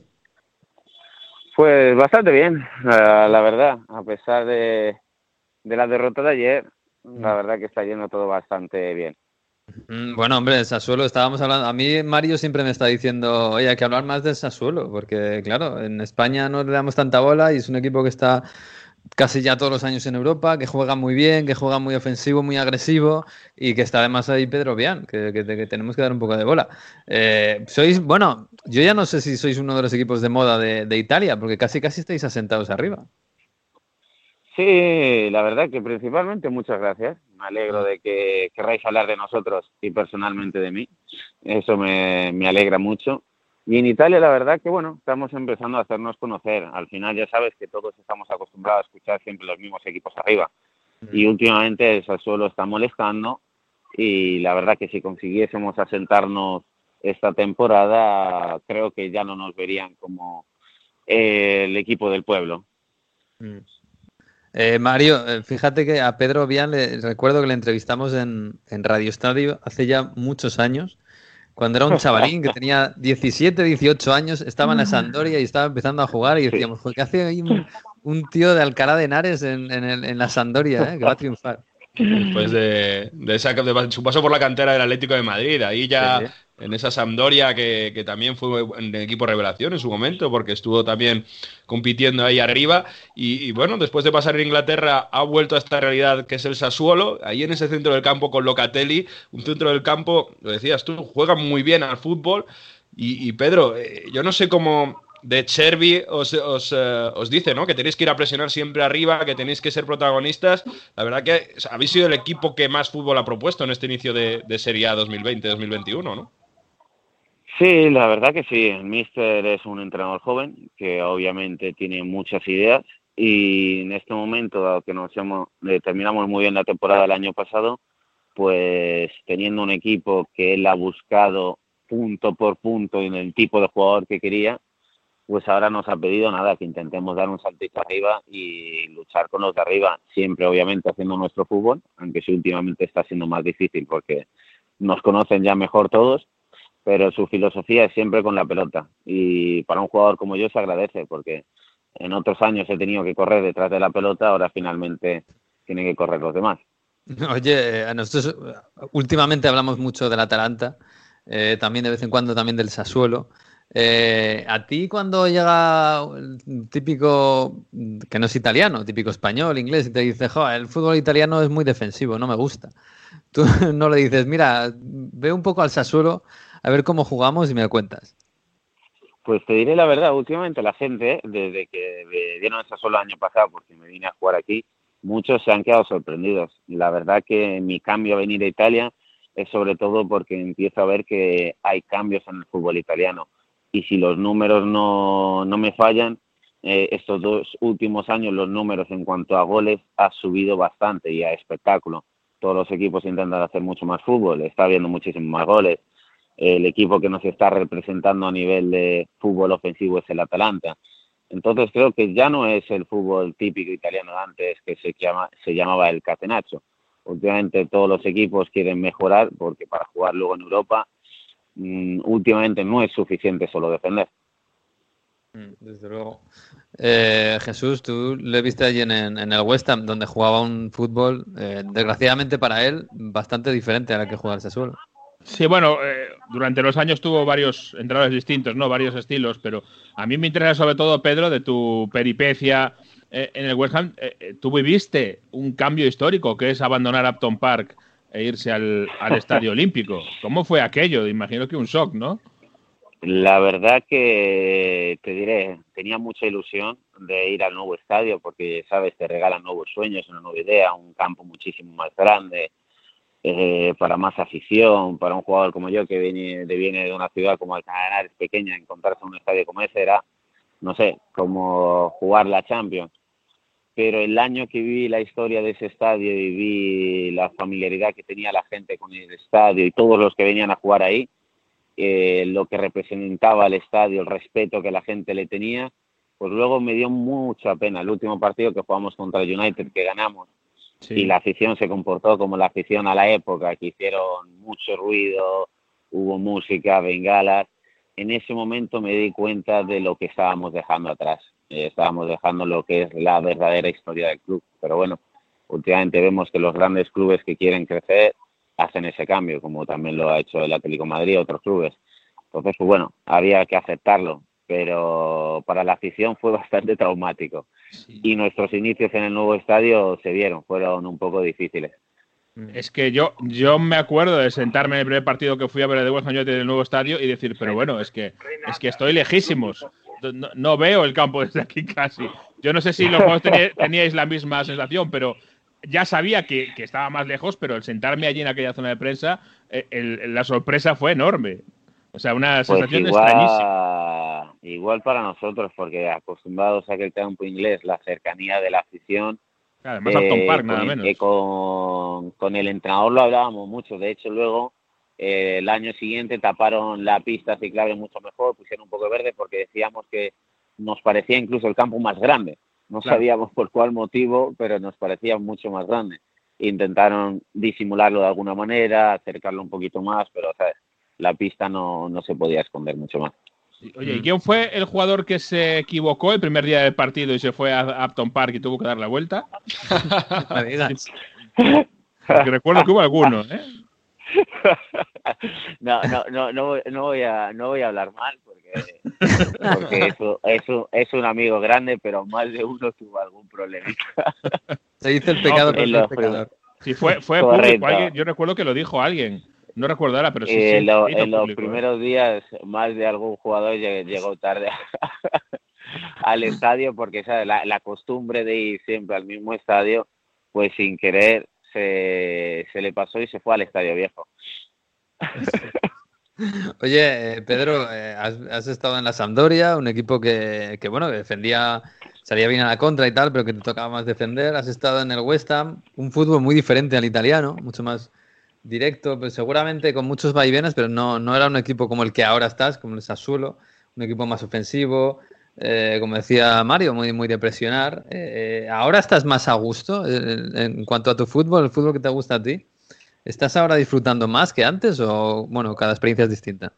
Pues bastante bien, la, la verdad. A pesar de, de la derrota de ayer, la verdad que está yendo todo bastante bien. Mm, Bueno, hombre, Sassuolo, estábamos hablando. A mí Mario siempre me está diciendo, oye, hay que hablar más del Sassuolo, porque claro, en España no le damos tanta bola y es un equipo que está casi ya todos los años en Europa, que juega muy bien, que juega muy ofensivo, muy agresivo y que está además ahí Pedro Bian, que, tenemos que dar un poco de bola. Eh, sois, bueno, yo ya no sé si sois uno de los equipos de moda de, Italia, porque casi casi estáis asentados arriba. Sí, la verdad que principalmente muchas gracias. Me alegro de que querráis hablar de nosotros y personalmente de mí. Eso me alegra mucho. Y en Italia, la verdad que, bueno, estamos empezando a hacernos conocer. Al final ya sabes que todos estamos acostumbrados a escuchar siempre los mismos equipos arriba. Y últimamente el Sassuolo está molestando y la verdad que si consiguiésemos asentarnos esta temporada, creo que ya no nos verían como eh, el equipo del pueblo. Eh, Mario, eh, fíjate que a Pedro Bian le recuerdo que le entrevistamos en, en Radio Estadio hace ya muchos años, cuando era un chavalín que tenía 17, 18 años, estaba en la Sampdoria y estaba empezando a jugar y decíamos, "Joder, ¿qué hace ahí un, un tío de Alcalá de Henares en, en el- en la Sampdoria, eh, que va a triunfar? Después de, de esa, de su paso por la cantera del Atlético de Madrid, ahí ya Sí, sí. En esa Sampdoria que, que también fue en el equipo revelación en su momento, porque estuvo también compitiendo ahí arriba. Y, bueno, después de pasar en Inglaterra, ha vuelto a esta realidad que es el Sassuolo, ahí en ese centro del campo con Locatelli, un centro del campo, lo decías tú, juega muy bien al fútbol. Y, Pedro, eh, yo no sé cómo de Chervi os, os, eh, os dice, ¿no? Que tenéis que ir a presionar siempre arriba, que tenéis que ser protagonistas. La verdad que habéis sido el equipo que más fútbol ha propuesto en este inicio de, de Serie A 2020-2021, ¿no? Sí, la verdad que sí. Mister es un entrenador joven que obviamente tiene muchas ideas y en este momento, dado que nos hemos, eh, terminamos muy bien la temporada del año pasado, pues teniendo un equipo que él ha buscado punto por punto en el tipo de jugador que quería, pues ahora nos ha pedido nada, que intentemos dar un saltito arriba y luchar con los de arriba, siempre obviamente haciendo nuestro fútbol, aunque sí últimamente está siendo más difícil porque nos conocen ya mejor todos, pero su filosofía es siempre con la pelota. Y para un jugador como yo se agradece, porque en otros años he tenido que correr detrás de la pelota, ahora finalmente tienen que correr los demás. [laughs] Oye, eh, a nosotros eh, últimamente hablamos mucho del Atalanta, eh, también de vez en cuando también del Sassuolo. Eh, a ti cuando llega el típico, que no es italiano, típico español, inglés, y te dice, "Jo, el fútbol italiano es muy defensivo, no me gusta. Tú [laughs] no le dices, mira, ve un poco al Sassuolo a ver cómo jugamos y me cuentas. Pues te diré la verdad, últimamente la gente, desde que me dieron esa sola el año pasado, porque me vine a jugar aquí, muchos se han quedado sorprendidos. La verdad que mi cambio a venir a Italia es sobre todo porque empiezo a ver que hay cambios en el fútbol italiano. Y si los números no, no me fallan, eh, estos dos últimos años los números en cuanto a goles ha subido bastante y a espectáculo. Todos los equipos intentan hacer mucho más fútbol, está habiendo muchísimos más goles. El equipo que nos está representando a nivel de fútbol ofensivo es el Atalanta. Entonces creo que ya no es el fútbol típico italiano de antes que se, llama, se llamaba el catenaccio. Últimamente todos los equipos quieren mejorar porque para jugar luego en Europa mm, últimamente no es suficiente solo defender. Desde luego. Eh, Jesús, tú le viste allí en, en el West Ham, donde jugaba un fútbol, eh, desgraciadamente para él, bastante diferente a la que juega el Sassuolo. Sí, bueno, eh, durante los años tuvo varios entrenadores distintos, ¿no? Varios estilos, pero a mí me interesa sobre todo, Pedro, de tu peripecia eh, en el West Ham. Eh, eh, tú viviste un cambio histórico, que es abandonar Upton Park e irse al, al Estadio [laughs] Olímpico. ¿Cómo fue aquello? Imagino que un shock, ¿no? La verdad que te diré, tenía mucha ilusión de ir al nuevo estadio porque, sabes, te regalan nuevos sueños, una nueva idea, un campo muchísimo más grande, eh, para más afición, para un jugador como yo que viene de, viene de una ciudad como Alcalá es pequeña, encontrarse en un estadio como ese era, no sé, como jugar la Champions. Pero el año que vi la historia de ese estadio y vi la familiaridad que tenía la gente con el estadio y todos los que venían a jugar ahí, eh, lo que representaba el estadio, el respeto que la gente le tenía, pues luego me dio mucha pena el último partido que jugamos contra el United, que ganamos, y la afición se comportó como la afición a la época, que hicieron mucho ruido, hubo música, bengalas. En ese momento me di cuenta de lo que estábamos dejando atrás. Eh, estábamos dejando lo que es la verdadera historia del club. Pero bueno, últimamente vemos que los grandes clubes que quieren crecer hacen ese cambio, como también lo ha hecho el Atlético Madrid y otros clubes. Entonces, pues bueno, había que aceptarlo, pero para la afición fue bastante traumático. Y nuestros inicios en el nuevo estadio se vieron, fueron un poco difíciles. Es que yo, yo me acuerdo de sentarme en el primer partido que fui a ver el de West Ham United en el nuevo estadio y decir, pero bueno, es que, es que estoy lejísimos. No, no veo el campo desde aquí casi. Yo no sé si los teni- [laughs] teníais la misma sensación, pero ya sabía que, que estaba más lejos, pero el sentarme allí en aquella zona de prensa, eh, el- la sorpresa fue enorme. O sea, una Pues sensación extrañísima. igual, igual para nosotros, porque acostumbrados a que el campo inglés, la cercanía de la afición, Además, Upton Park, nada con, menos. que con, con el entrenador lo hablábamos mucho. De hecho, luego eh, el año siguiente taparon la pista ciclable mucho mejor, pusieron un poco de verde porque decíamos que nos parecía incluso el campo más grande. No Claro. sabíamos por cuál motivo, pero nos parecía mucho más grande. Intentaron disimularlo de alguna manera, acercarlo un poquito más, pero ¿sabes? La pista no, no se podía esconder mucho más. Oye, ¿y quién fue el jugador que se equivocó el primer día del partido y se fue a Upton Park y tuvo que dar la vuelta? [laughs] Porque recuerdo que hubo alguno, ¿eh? [laughs] No, no, no, no, voy- no voy a, no voy a hablar mal porque, porque eso, eso es un amigo grande, pero más de uno tuvo algún problemita. Se dice el pecado los ser pecador. Sí, fue, fue Correcto. público. alguien- yo recuerdo que lo dijo alguien. No recuerdo ahora, pero sí, Eh, sí, lo- en los público, ¿eh? primeros días, más de algún jugador lle- llegó tarde [laughs] al estadio porque ¿sabes? La, la costumbre de ir siempre al mismo estadio, pues sin querer se, se le pasó y se fue al estadio viejo. [laughs] Oye, eh, Pedro, eh, has, has estado en la Sampdoria, un equipo que, que, bueno, defendía, salía bien a la contra y tal, pero que te tocaba más defender. Has estado en el West Ham, un fútbol muy diferente al italiano, mucho más directo, pues seguramente con muchos vaivenes, pero no, no era un equipo como el que ahora estás, como el Sassuolo, un equipo más ofensivo, eh, como decía Mario, muy, muy de. Eh, eh, ¿Ahora estás más a gusto eh, en cuanto a tu fútbol, el fútbol que te gusta a ti? ¿Estás ahora disfrutando más que antes o, bueno, cada experiencia es distinta?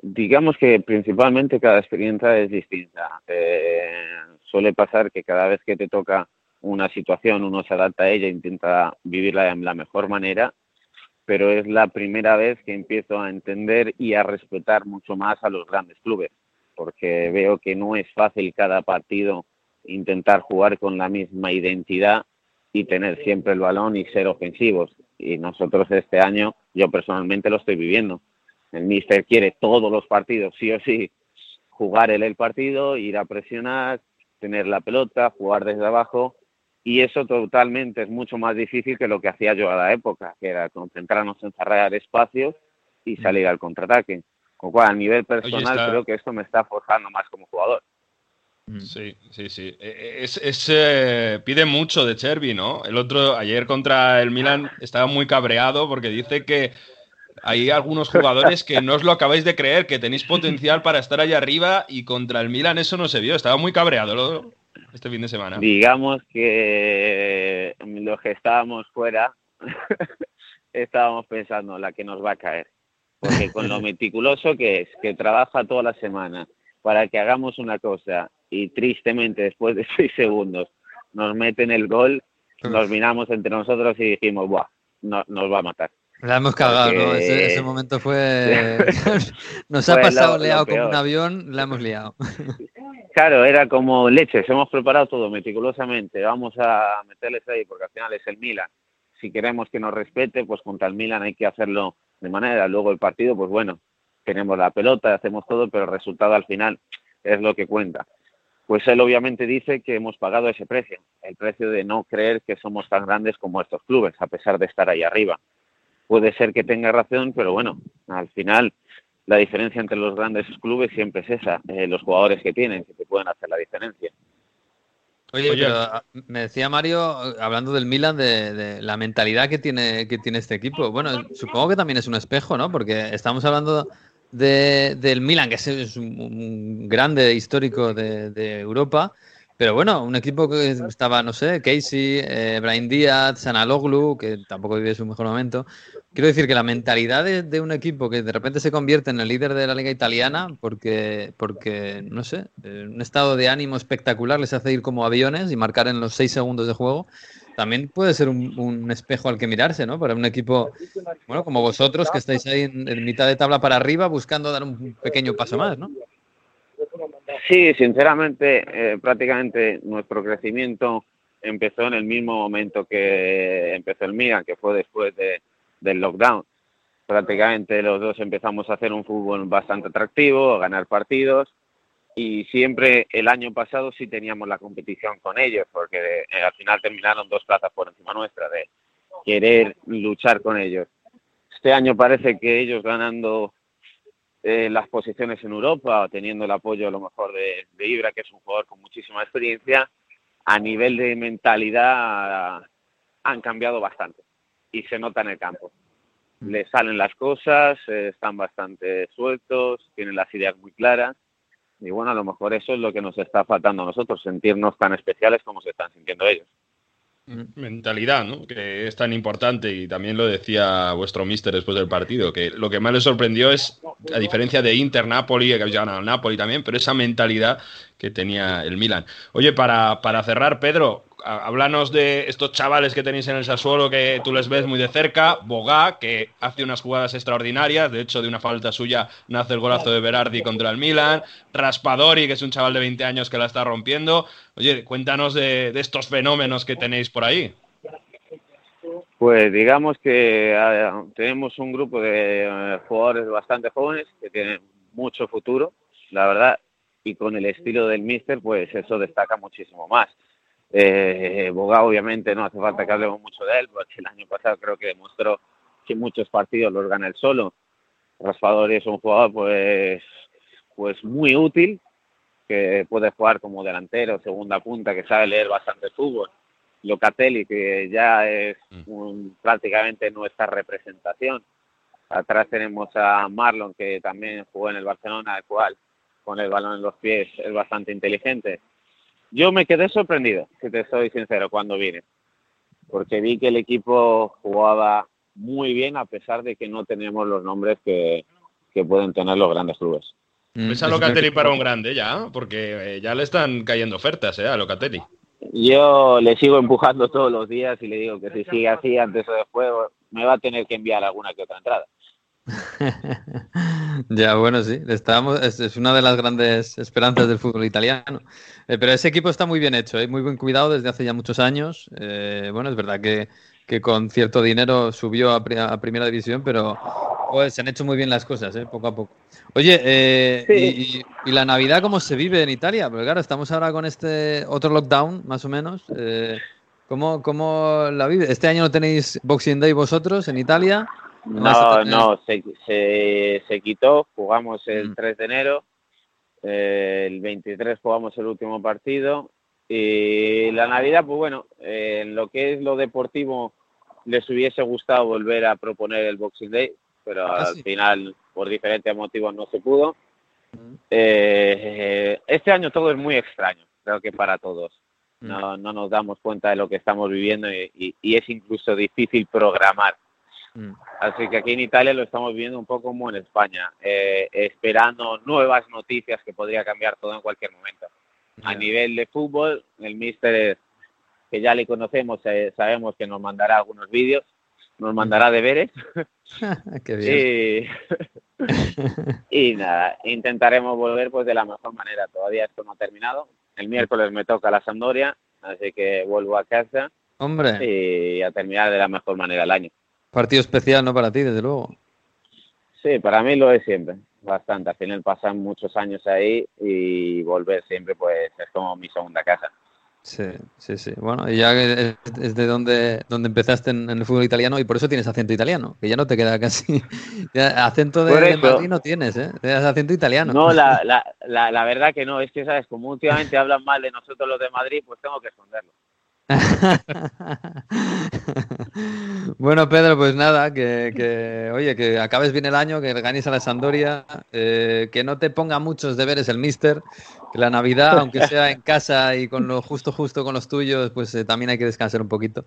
Digamos que principalmente cada experiencia es distinta. Eh, suele pasar que cada vez que te toca una situación uno se adapta a ella e intenta vivirla de la mejor manera, pero es la primera vez que empiezo a entender y a respetar mucho más a los grandes clubes, porque veo que no es fácil cada partido intentar jugar con la misma identidad y tener siempre el balón y ser ofensivos. Y nosotros este año, yo personalmente lo estoy viviendo. El míster quiere todos los partidos, sí o sí, jugar el partido, ir a presionar, tener la pelota, jugar desde abajo. Y eso totalmente es mucho más difícil que lo que hacía yo a la época, que era concentrarnos en cerrar espacios y salir al contraataque. Con lo cual, a nivel personal, está- creo que esto me está forjando más como jugador. Sí, sí, sí. Eh, Es, es, eh, pide mucho de Chervi, ¿no? El otro, ayer contra el Milan, estaba muy cabreado porque dice que hay algunos jugadores que no os lo acabáis de creer, que tenéis potencial para estar allá arriba y contra el Milan eso no se vio. Estaba muy cabreado ¿no? Este fin de semana. Digamos que los que estábamos fuera [laughs] estábamos pensando la que nos va a caer. Porque con lo [laughs] meticuloso que es, que trabaja toda la semana para que hagamos una cosa y tristemente después de [laughs] seis segundos nos meten el gol, nos miramos entre nosotros y dijimos, ¡buah! no- nos va a matar. La hemos cagado, ¿no? Ese, ese momento fue. Nos ha Fue pasado lo- lo liado como un avión, la hemos liado. Claro, era como leches, hemos preparado todo meticulosamente, vamos a meterles ahí porque al final es el Milan. Si queremos que nos respete, pues contra el Milan hay que hacerlo de manera. Luego el partido, pues bueno, tenemos la pelota, hacemos todo, pero el resultado al final es lo que cuenta. Pues él obviamente dice que hemos pagado ese precio, el precio de no creer que somos tan grandes como estos clubes, a pesar de estar ahí arriba. Puede ser que tenga razón, pero bueno, al final la diferencia entre los grandes clubes siempre es esa, eh, los jugadores que tienen, que te pueden hacer la diferencia. Oye, Oye. pero ah, me decía Mario, hablando del Milan, de, de la mentalidad que tiene, que tiene este equipo. Bueno, supongo que también es un espejo, ¿no? Porque estamos hablando de, del Milan, que es, es un, un grande histórico de, de Europa, pero bueno, un equipo que estaba, no sé, Casey, eh, Brian Díaz, Sanaloglu, que tampoco vive su mejor momento. Quiero decir que la mentalidad de, un equipo que de repente se convierte en el líder de la liga italiana, porque, porque no sé, eh, un estado de ánimo espectacular les hace ir como aviones y marcar en los seis segundos de juego, también puede ser un, espejo al que mirarse, ¿no? Para un equipo, bueno, como vosotros, que estáis ahí en, en mitad de tabla para arriba buscando dar un pequeño paso más, ¿no? Sí, sinceramente, eh, prácticamente nuestro crecimiento empezó en el mismo momento que empezó el Milan, que fue después de, del lockdown. Prácticamente los dos empezamos a hacer un fútbol bastante atractivo, a ganar partidos y siempre el año pasado sí teníamos la competición con ellos, porque eh, al final terminaron dos plazas por encima nuestra de querer luchar con ellos. Este año parece que ellos ganando eh, las posiciones en Europa, teniendo el apoyo a lo mejor de, de Ibra, que es un jugador con muchísima experiencia, a nivel de mentalidad han cambiado bastante y se nota en el campo. Les salen las cosas, eh, están bastante sueltos, tienen las ideas muy claras y bueno, a lo mejor eso es lo que nos está faltando a nosotros, sentirnos tan especiales como se están sintiendo ellos. mentalidad, ¿no? Que es tan importante y también lo decía vuestro mister después del partido, que lo que más le sorprendió es, a diferencia de Inter, Napoli, que habéis ganado Napoli también, pero esa mentalidad que tenía el Milan. Oye, para, para cerrar, Pedro, háblanos de estos chavales que tenéis en el Sassuolo que tú les ves muy de cerca, Bogá, que hace unas jugadas extraordinarias, de hecho de una falta suya nace el golazo de Berardi contra el Milan, Raspadori, que es un chaval de 20 años que la está rompiendo. Oye, cuéntanos de, estos fenómenos que tenéis por ahí. Pues digamos que tenemos un grupo de eh, jugadores bastante jóvenes que tienen mucho futuro, la verdad, y con el estilo del míster, pues eso destaca muchísimo más. Eh, Boga, obviamente, no hace falta que hablemos mucho de él, porque el año pasado creo que demostró que muchos partidos los gana él solo. Raspadori es un jugador, pues, pues muy útil, que puede jugar como delantero, segunda punta, que sabe leer bastante fútbol. Locatelli, que ya es un- prácticamente nuestra representación. Atrás tenemos a Marlon, que también jugó en el Barcelona, el cual con el balón en los pies es bastante inteligente. Yo me quedé sorprendido, si te soy sincero, cuando vine, porque vi que el equipo jugaba muy bien a pesar de que no teníamos los nombres que, que pueden tener los grandes clubes. ¿Ves a Locatelli para un grande ya? Porque eh, ya le están cayendo ofertas ¿eh? a Locatelli. Yo le sigo empujando todos los días y le digo que si sigue así antes o después me va a tener que enviar alguna que otra entrada. [laughs] Ya, bueno, sí, estábamos, es, es una de las grandes esperanzas del fútbol italiano. Eh, pero ese equipo está muy bien hecho, ¿eh? muy buen cuidado desde hace ya muchos años. Eh, bueno, es verdad que, que con cierto dinero subió a, pri- a primera división, pero pues, se han hecho muy bien las cosas, ¿eh? poco a poco. Oye, y, la Navidad cómo se vive en Italia? Porque claro, estamos ahora con este otro lockdown, más o menos. ¿cómo, ¿Cómo la vive? ¿Este año no tenéis Boxing Day vosotros en Italia? ¿Vais a No, no, se, se, se quitó, jugamos el 3 de enero, eh, el 23 jugamos el último partido y la Navidad, pues bueno, eh, en lo que es lo deportivo les hubiese gustado volver a proponer el Boxing Day, pero Ah, al sí. final por diferentes motivos no se pudo. Eh, este año todo es muy extraño, creo que para todos. No, no nos damos cuenta de lo que estamos viviendo y, y- y es incluso difícil programar. Así que aquí en Italia lo estamos viendo un poco como en España, eh, esperando nuevas noticias que podría cambiar todo en cualquier momento. A nivel de fútbol, el míster, que ya le conocemos, eh, sabemos que nos mandará algunos vídeos nos mandará deberes. [laughs] Qué bien. Y, [laughs] y nada, intentaremos volver pues de la mejor manera. Todavía esto no ha terminado. El miércoles me toca la Sampdoria, así que vuelvo a casa Hombre, y a terminar de la mejor manera el año. Partido especial, ¿no? Para ti, desde luego. Sí, para mí lo es siempre, bastante. Al final pasan muchos años ahí y volver siempre pues es como mi segunda casa. Sí, sí, sí. Bueno, y ya es, es de donde, donde empezaste en, en el fútbol italiano y por eso tienes acento italiano, que ya no te queda casi. [laughs] ya acento de. Madrid no tienes, ¿eh? Tienes acento italiano. No, la, [laughs] la, la, la verdad que no, es que, ¿sabes? Como últimamente hablan mal de nosotros los de Madrid, pues tengo que esconderlo. [laughs] Bueno, Pedro, pues nada, que, oye, que acabes bien el año, que ganes a la Sampdoria, eh, que no te ponga muchos deberes el Mister, que la Navidad, aunque sea en casa y con lo justo justo con los tuyos, pues eh, también hay que descansar un poquito.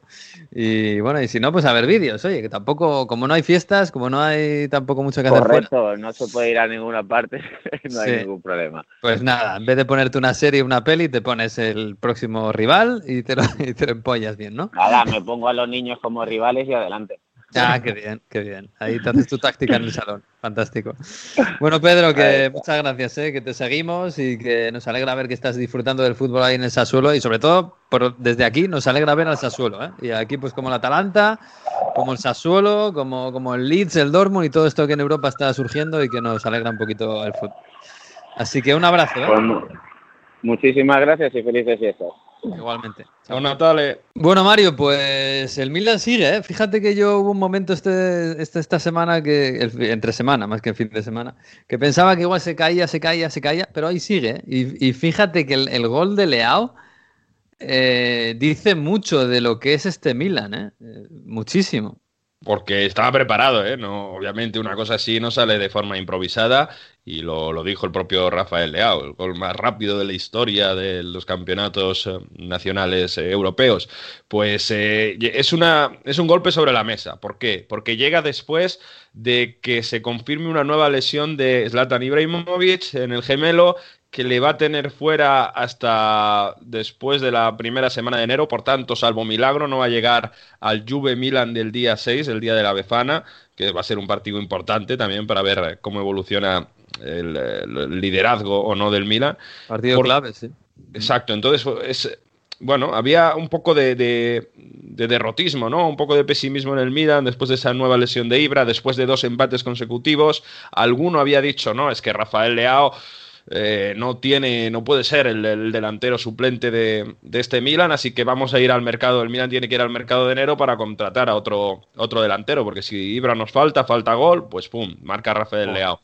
Y bueno, y si no, pues a ver vídeos, oye, que tampoco, como no hay fiestas, como no hay tampoco mucho que hacer fuera, Correcto, no se puede ir a ninguna parte, [laughs] no hay ningún problema. pues nada, en vez de ponerte una serie, una peli, te pones el próximo rival y te lo, [laughs] y te lo empollas bien, ¿no? Nada, me pongo a los niños como rivales y adelante. Ah, qué bien, qué bien. Ahí te haces tu táctica en el salón. Fantástico. Bueno, Pedro, que muchas gracias, ¿eh? que te seguimos y que nos alegra ver que estás disfrutando del fútbol ahí en el Sassuolo y sobre todo por, desde aquí nos alegra ver al Sassuolo. ¿eh? Y aquí pues como el Atalanta, como el Sassuolo, como, como el Leeds, el Dortmund y todo esto que en Europa está surgiendo y que nos alegra un poquito el fútbol. Así que un abrazo. ¿eh? Pues mu- muchísimas gracias y felices fiestas. Igualmente. Chao, Natale. Bueno, Mario, pues el Milan sigue, ¿eh? Fíjate que yo hubo un momento este, este- esta semana que, el- entre semana, más que el fin de semana, que pensaba que igual se caía, se caía, se caía, pero ahí sigue. ¿eh? Y, y fíjate que el, el gol de Leao eh, dice mucho de lo que es este Milan, ¿eh? Eh, Muchísimo. Porque estaba preparado, ¿eh? No, obviamente una cosa así no sale de forma improvisada y lo, dijo el propio Rafael Leao, el gol más rápido de la historia de los campeonatos eh, nacionales eh, europeos. Pues eh, es, una, es un golpe sobre la mesa. ¿Por qué? Porque llega después de que se confirme una nueva lesión de Zlatan Ibrahimovic en el gemelo que le va a tener fuera hasta después de la primera semana de enero, por tanto, salvo milagro, no va a llegar al Juve Milan del día 6, el día de la Befana, que va a ser un partido importante también para ver cómo evoluciona el, el liderazgo o no del Milan. Partido Por- clave, sí. Exacto, entonces es, bueno, había un poco de, de- de derrotismo, ¿no? Un poco de pesimismo en el Milan después de esa nueva lesión de Ibra, después de dos empates consecutivos. Alguno había dicho, no, es que Rafael Leao eh, no tiene, no puede ser el, el delantero suplente de, de este Milan, así que vamos a ir al mercado. El Milan tiene que ir al mercado de enero para contratar a otro, otro delantero, porque si Ibra nos falta, falta gol, pues pum, marca Rafael Leao.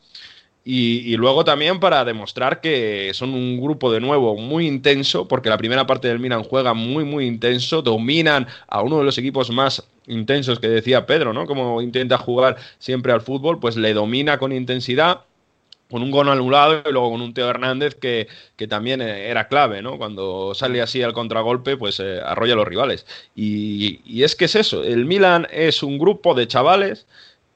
Y, y luego también para demostrar que son un grupo de nuevo muy intenso, porque la primera parte del Milan juega muy, muy intenso, dominan a uno de los equipos más intensos que decía Pedro, ¿no? Como intenta jugar siempre al fútbol, pues le domina con intensidad, con un gol anulado y luego con un Teo Hernández que, que también eh, era clave, ¿no? Cuando sale así al contragolpe, pues eh, arrolla a los rivales. Y, y es que es eso, el Milan es un grupo de chavales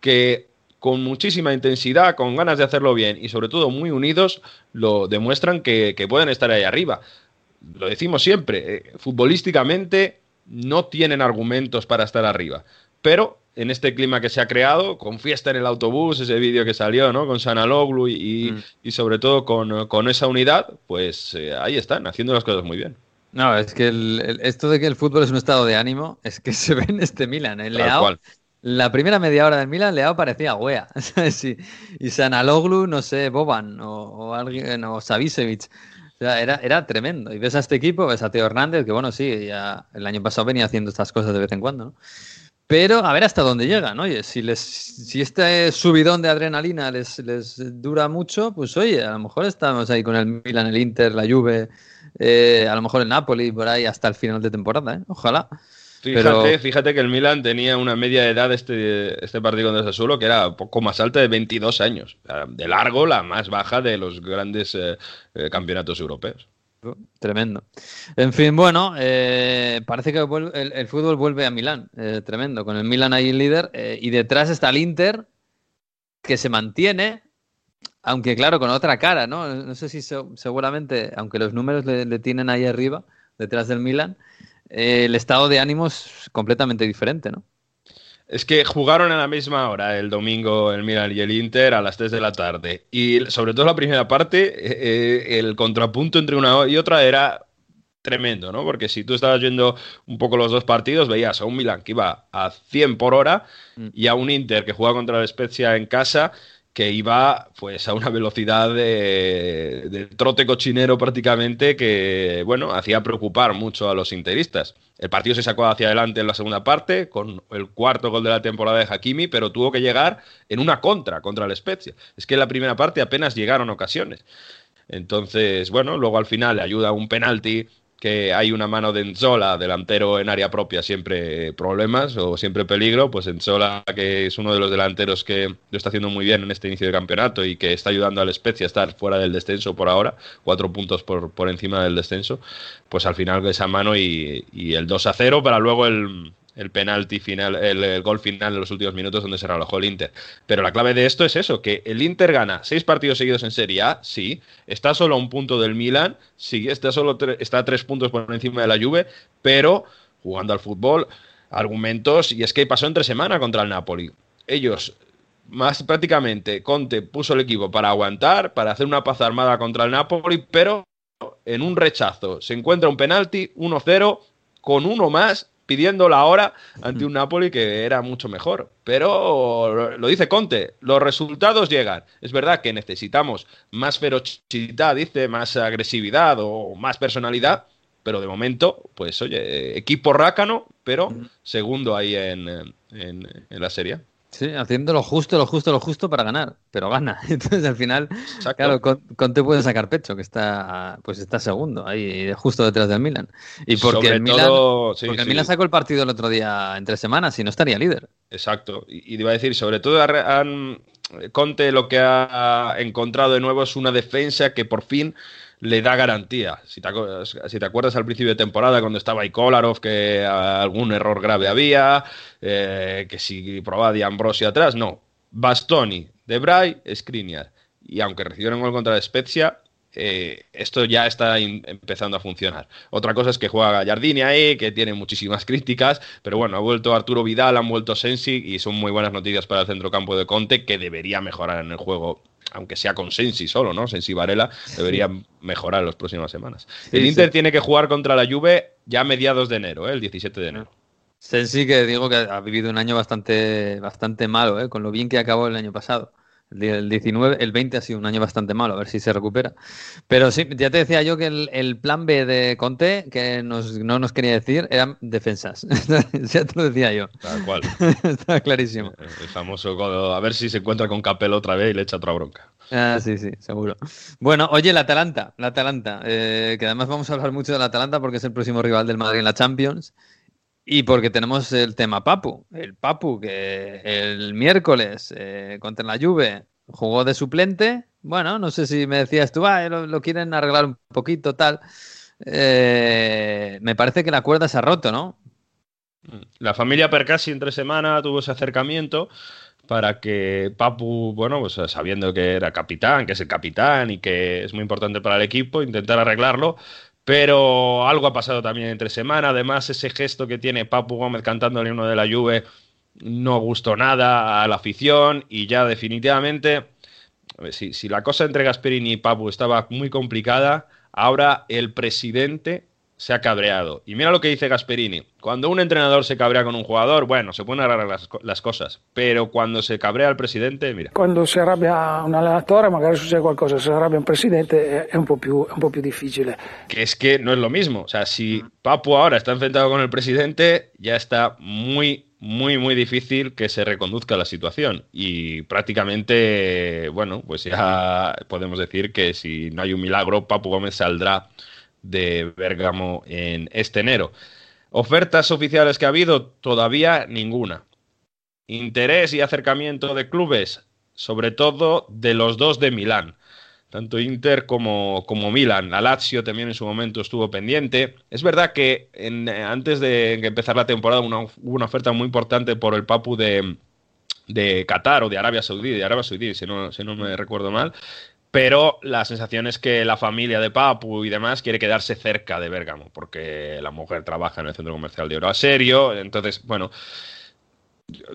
que con muchísima intensidad, con ganas de hacerlo bien y sobre todo muy unidos, lo demuestran que, que pueden estar ahí arriba. Lo decimos siempre, eh, futbolísticamente no tienen argumentos para estar arriba, pero en este clima que se ha creado, con fiesta en el autobús, ese vídeo que salió, ¿no? Con Sanaloglu y, y, Mm. y sobre todo con, con esa unidad, pues eh, ahí están, haciendo las cosas muy bien. No, es que el- el- esto de que el fútbol es un estado de ánimo es que [laughs] se ve en este Milan. El Tal Leao, cual. la primera media hora del Milan, Leao parecía wea. [laughs] ¿sabes? Y, y Sanaloglu, no sé, Boban o, o alguien, o Savicevic. O sea, era, era tremendo. Y ves a este equipo, ves a Teo Hernández, que bueno, sí, ya el año pasado venía haciendo estas cosas de vez en cuando, ¿no? Pero a ver hasta dónde llegan, oye, si les, si este subidón de adrenalina les, les dura mucho, pues oye, a lo mejor estamos ahí con el Milan, el Inter, la Juve, eh, a lo mejor el Napoli, por ahí hasta el final de temporada, ¿eh? Ojalá. Fíjate, Pero- fíjate que el Milan tenía una media de edad este, este partido contra Sassuolo que era poco más alta de 22 años. De largo, la más baja de los grandes eh, eh, campeonatos europeos. Tremendo. En fin, bueno, eh, parece que el, el fútbol vuelve a Milán. eh, tremendo. Con el Milan ahí líder. eh, y detrás está el Inter, que se mantiene, aunque claro, con otra cara, ¿no? No sé si se- seguramente, aunque los números le, le tienen ahí arriba, detrás del Milan, eh, el estado de ánimo es completamente diferente, ¿no? Es que jugaron a la misma hora el domingo el Milan y el Inter a las 3 de la tarde. Y sobre todo la primera parte, eh, el contrapunto entre una y otra era tremendo, ¿no? Porque si tú estabas viendo un poco los dos partidos, veías a un Milan que iba a 100 por hora y a un Inter que jugaba contra la Spezia en casa que iba pues a una velocidad de, trote cochinero prácticamente que, bueno, hacía preocupar mucho a los interistas. El partido se sacó hacia adelante en la segunda parte con el cuarto gol de la temporada de Hakimi, pero tuvo que llegar en una contra contra el Spezia. Es que en la primera parte apenas llegaron ocasiones. Entonces, bueno, luego al final le ayuda un penalti que hay una mano de Enzola, delantero en área propia, siempre problemas o siempre peligro, pues Enzola, que es uno de los delanteros que lo está haciendo muy bien en este inicio de campeonato y que está ayudando al Spezia a estar fuera del descenso por ahora, cuatro puntos por, por encima del descenso, pues al final esa mano y, y el 2 a 0 para luego el, el penalti final, el, gol final en los últimos minutos donde se relojó el Inter. Pero la clave de esto es eso, que el Inter gana seis partidos seguidos en Serie A, sí, está solo a un punto del Milan, sí, está solo está a tres puntos por encima de la Juve, pero jugando al fútbol, argumentos, y es que pasó entre semana contra el Napoli. Ellos más prácticamente Conte puso el equipo para aguantar, para hacer una paz armada contra el Napoli, pero en un rechazo se encuentra un penalti 1-0 con uno más pidiendo la hora ante un Napoli que era mucho mejor. Pero lo dice Conte, los resultados llegan. Es verdad que necesitamos más ferocidad, dice, más agresividad o más personalidad, pero de momento, pues oye, equipo rácano, pero segundo ahí en, en, en la serie. Sí, haciendo lo justo, lo justo, lo justo para ganar, pero gana. [laughs] Entonces al final, Exacto. claro, Conte puede sacar pecho, que está pues está segundo, ahí justo detrás del Milan. Y porque Sobre el Milan, todo, sí, porque el. Milan sacó el partido el otro día entre semanas y no estaría líder. Exacto. Y, y iba a decir, sobre todo han, Conte lo que ha encontrado de nuevo es una defensa que por fin le da garantía. Si te, acuerdas al principio de temporada cuando estaba ahí Kolarov, que algún error grave había, eh, que si probaba de Ambrosio atrás, no. Bastoni, Debray, Skriniar. Y aunque recibieron gol contra la Spezia, eh, esto ya está empezando a funcionar. Otra cosa es que juega Gallardini ahí, que tiene muchísimas [laughs] críticas, pero bueno, ha vuelto Arturo Vidal, han vuelto Sensi y son muy buenas noticias para el centrocampo de Conte, que debería mejorar en el juego aunque sea con Sensi solo, ¿no? Sensi Varela debería mejorar en las próximas semanas. El Inter sí. tiene que jugar contra la Juve ya a mediados de enero, ¿eh? el 17 de enero. Sensi que digo que ha vivido un año bastante, bastante malo, ¿eh? con lo bien que acabó el año pasado. El 19, el 20 ha sido un año bastante malo, a ver si se recupera. Pero sí, ya te decía yo que el, el plan B de Conte, que nos, no nos quería decir, eran defensas. [laughs] ya te lo decía yo. Tal cual. [laughs] Está clarísimo. El famoso, a ver si se encuentra con Capello otra vez y le echa otra bronca. Ah, sí, sí, seguro. Bueno, oye, la Atalanta, la Atalanta, eh, que además vamos a hablar mucho de la Atalanta porque es el próximo rival del Madrid en la Champions. Y porque tenemos el tema Papu, el Papu que el miércoles eh, contra la Juve jugó de suplente. Bueno, no sé si me decías tú, ah, lo, lo quieren arreglar un poquito, tal. Eh, me parece que la cuerda se ha roto, ¿no? La familia Percasi entre semana tuvo ese acercamiento para que Papu, bueno, pues sabiendo que era capitán, que es el capitán y que es muy importante para el equipo, intentar arreglarlo. Pero algo ha pasado también entre semana. Además, ese gesto que tiene Papu Gómez cantando el himno de la Juve no gustó nada a la afición y ya definitivamente, si, si la cosa entre Gasperini y Papu estaba muy complicada, ahora el presidente se ha cabreado. Y mira lo que dice Gasperini. Cuando un entrenador se cabrea con un jugador, bueno, se pueden arreglar las, las, cosas. Pero cuando se cabrea el presidente, mira. Quando si arrabbia un allenatore, magari succede qualcosa. Se arrabbia un presidente, è un, po più, un po' più difficile. Que es que no es lo mismo. O sea, si Papu ahora está enfrentado con el presidente, ya está muy, muy, muy difícil que se reconduzca la situación. Y prácticamente, bueno, pues ya podemos decir que si no hay un milagro, Papu Gómez saldrá de Bérgamo en este enero. Ofertas oficiales que ha habido, todavía ninguna. Interés y acercamiento de clubes, sobre todo de los dos de Milán, tanto Inter como, como Milan. La Lazio también en su momento estuvo pendiente. Es verdad que antes de empezar la temporada una, hubo una oferta muy importante por el Papu de, de Qatar o de Arabia Saudí, de Arabia Saudí, si no, si no me recuerdo mal, pero la sensación es que la familia de Papu y demás quiere quedarse cerca de Bérgamo, porque la mujer trabaja en el centro comercial de Oro a serio. Entonces, bueno,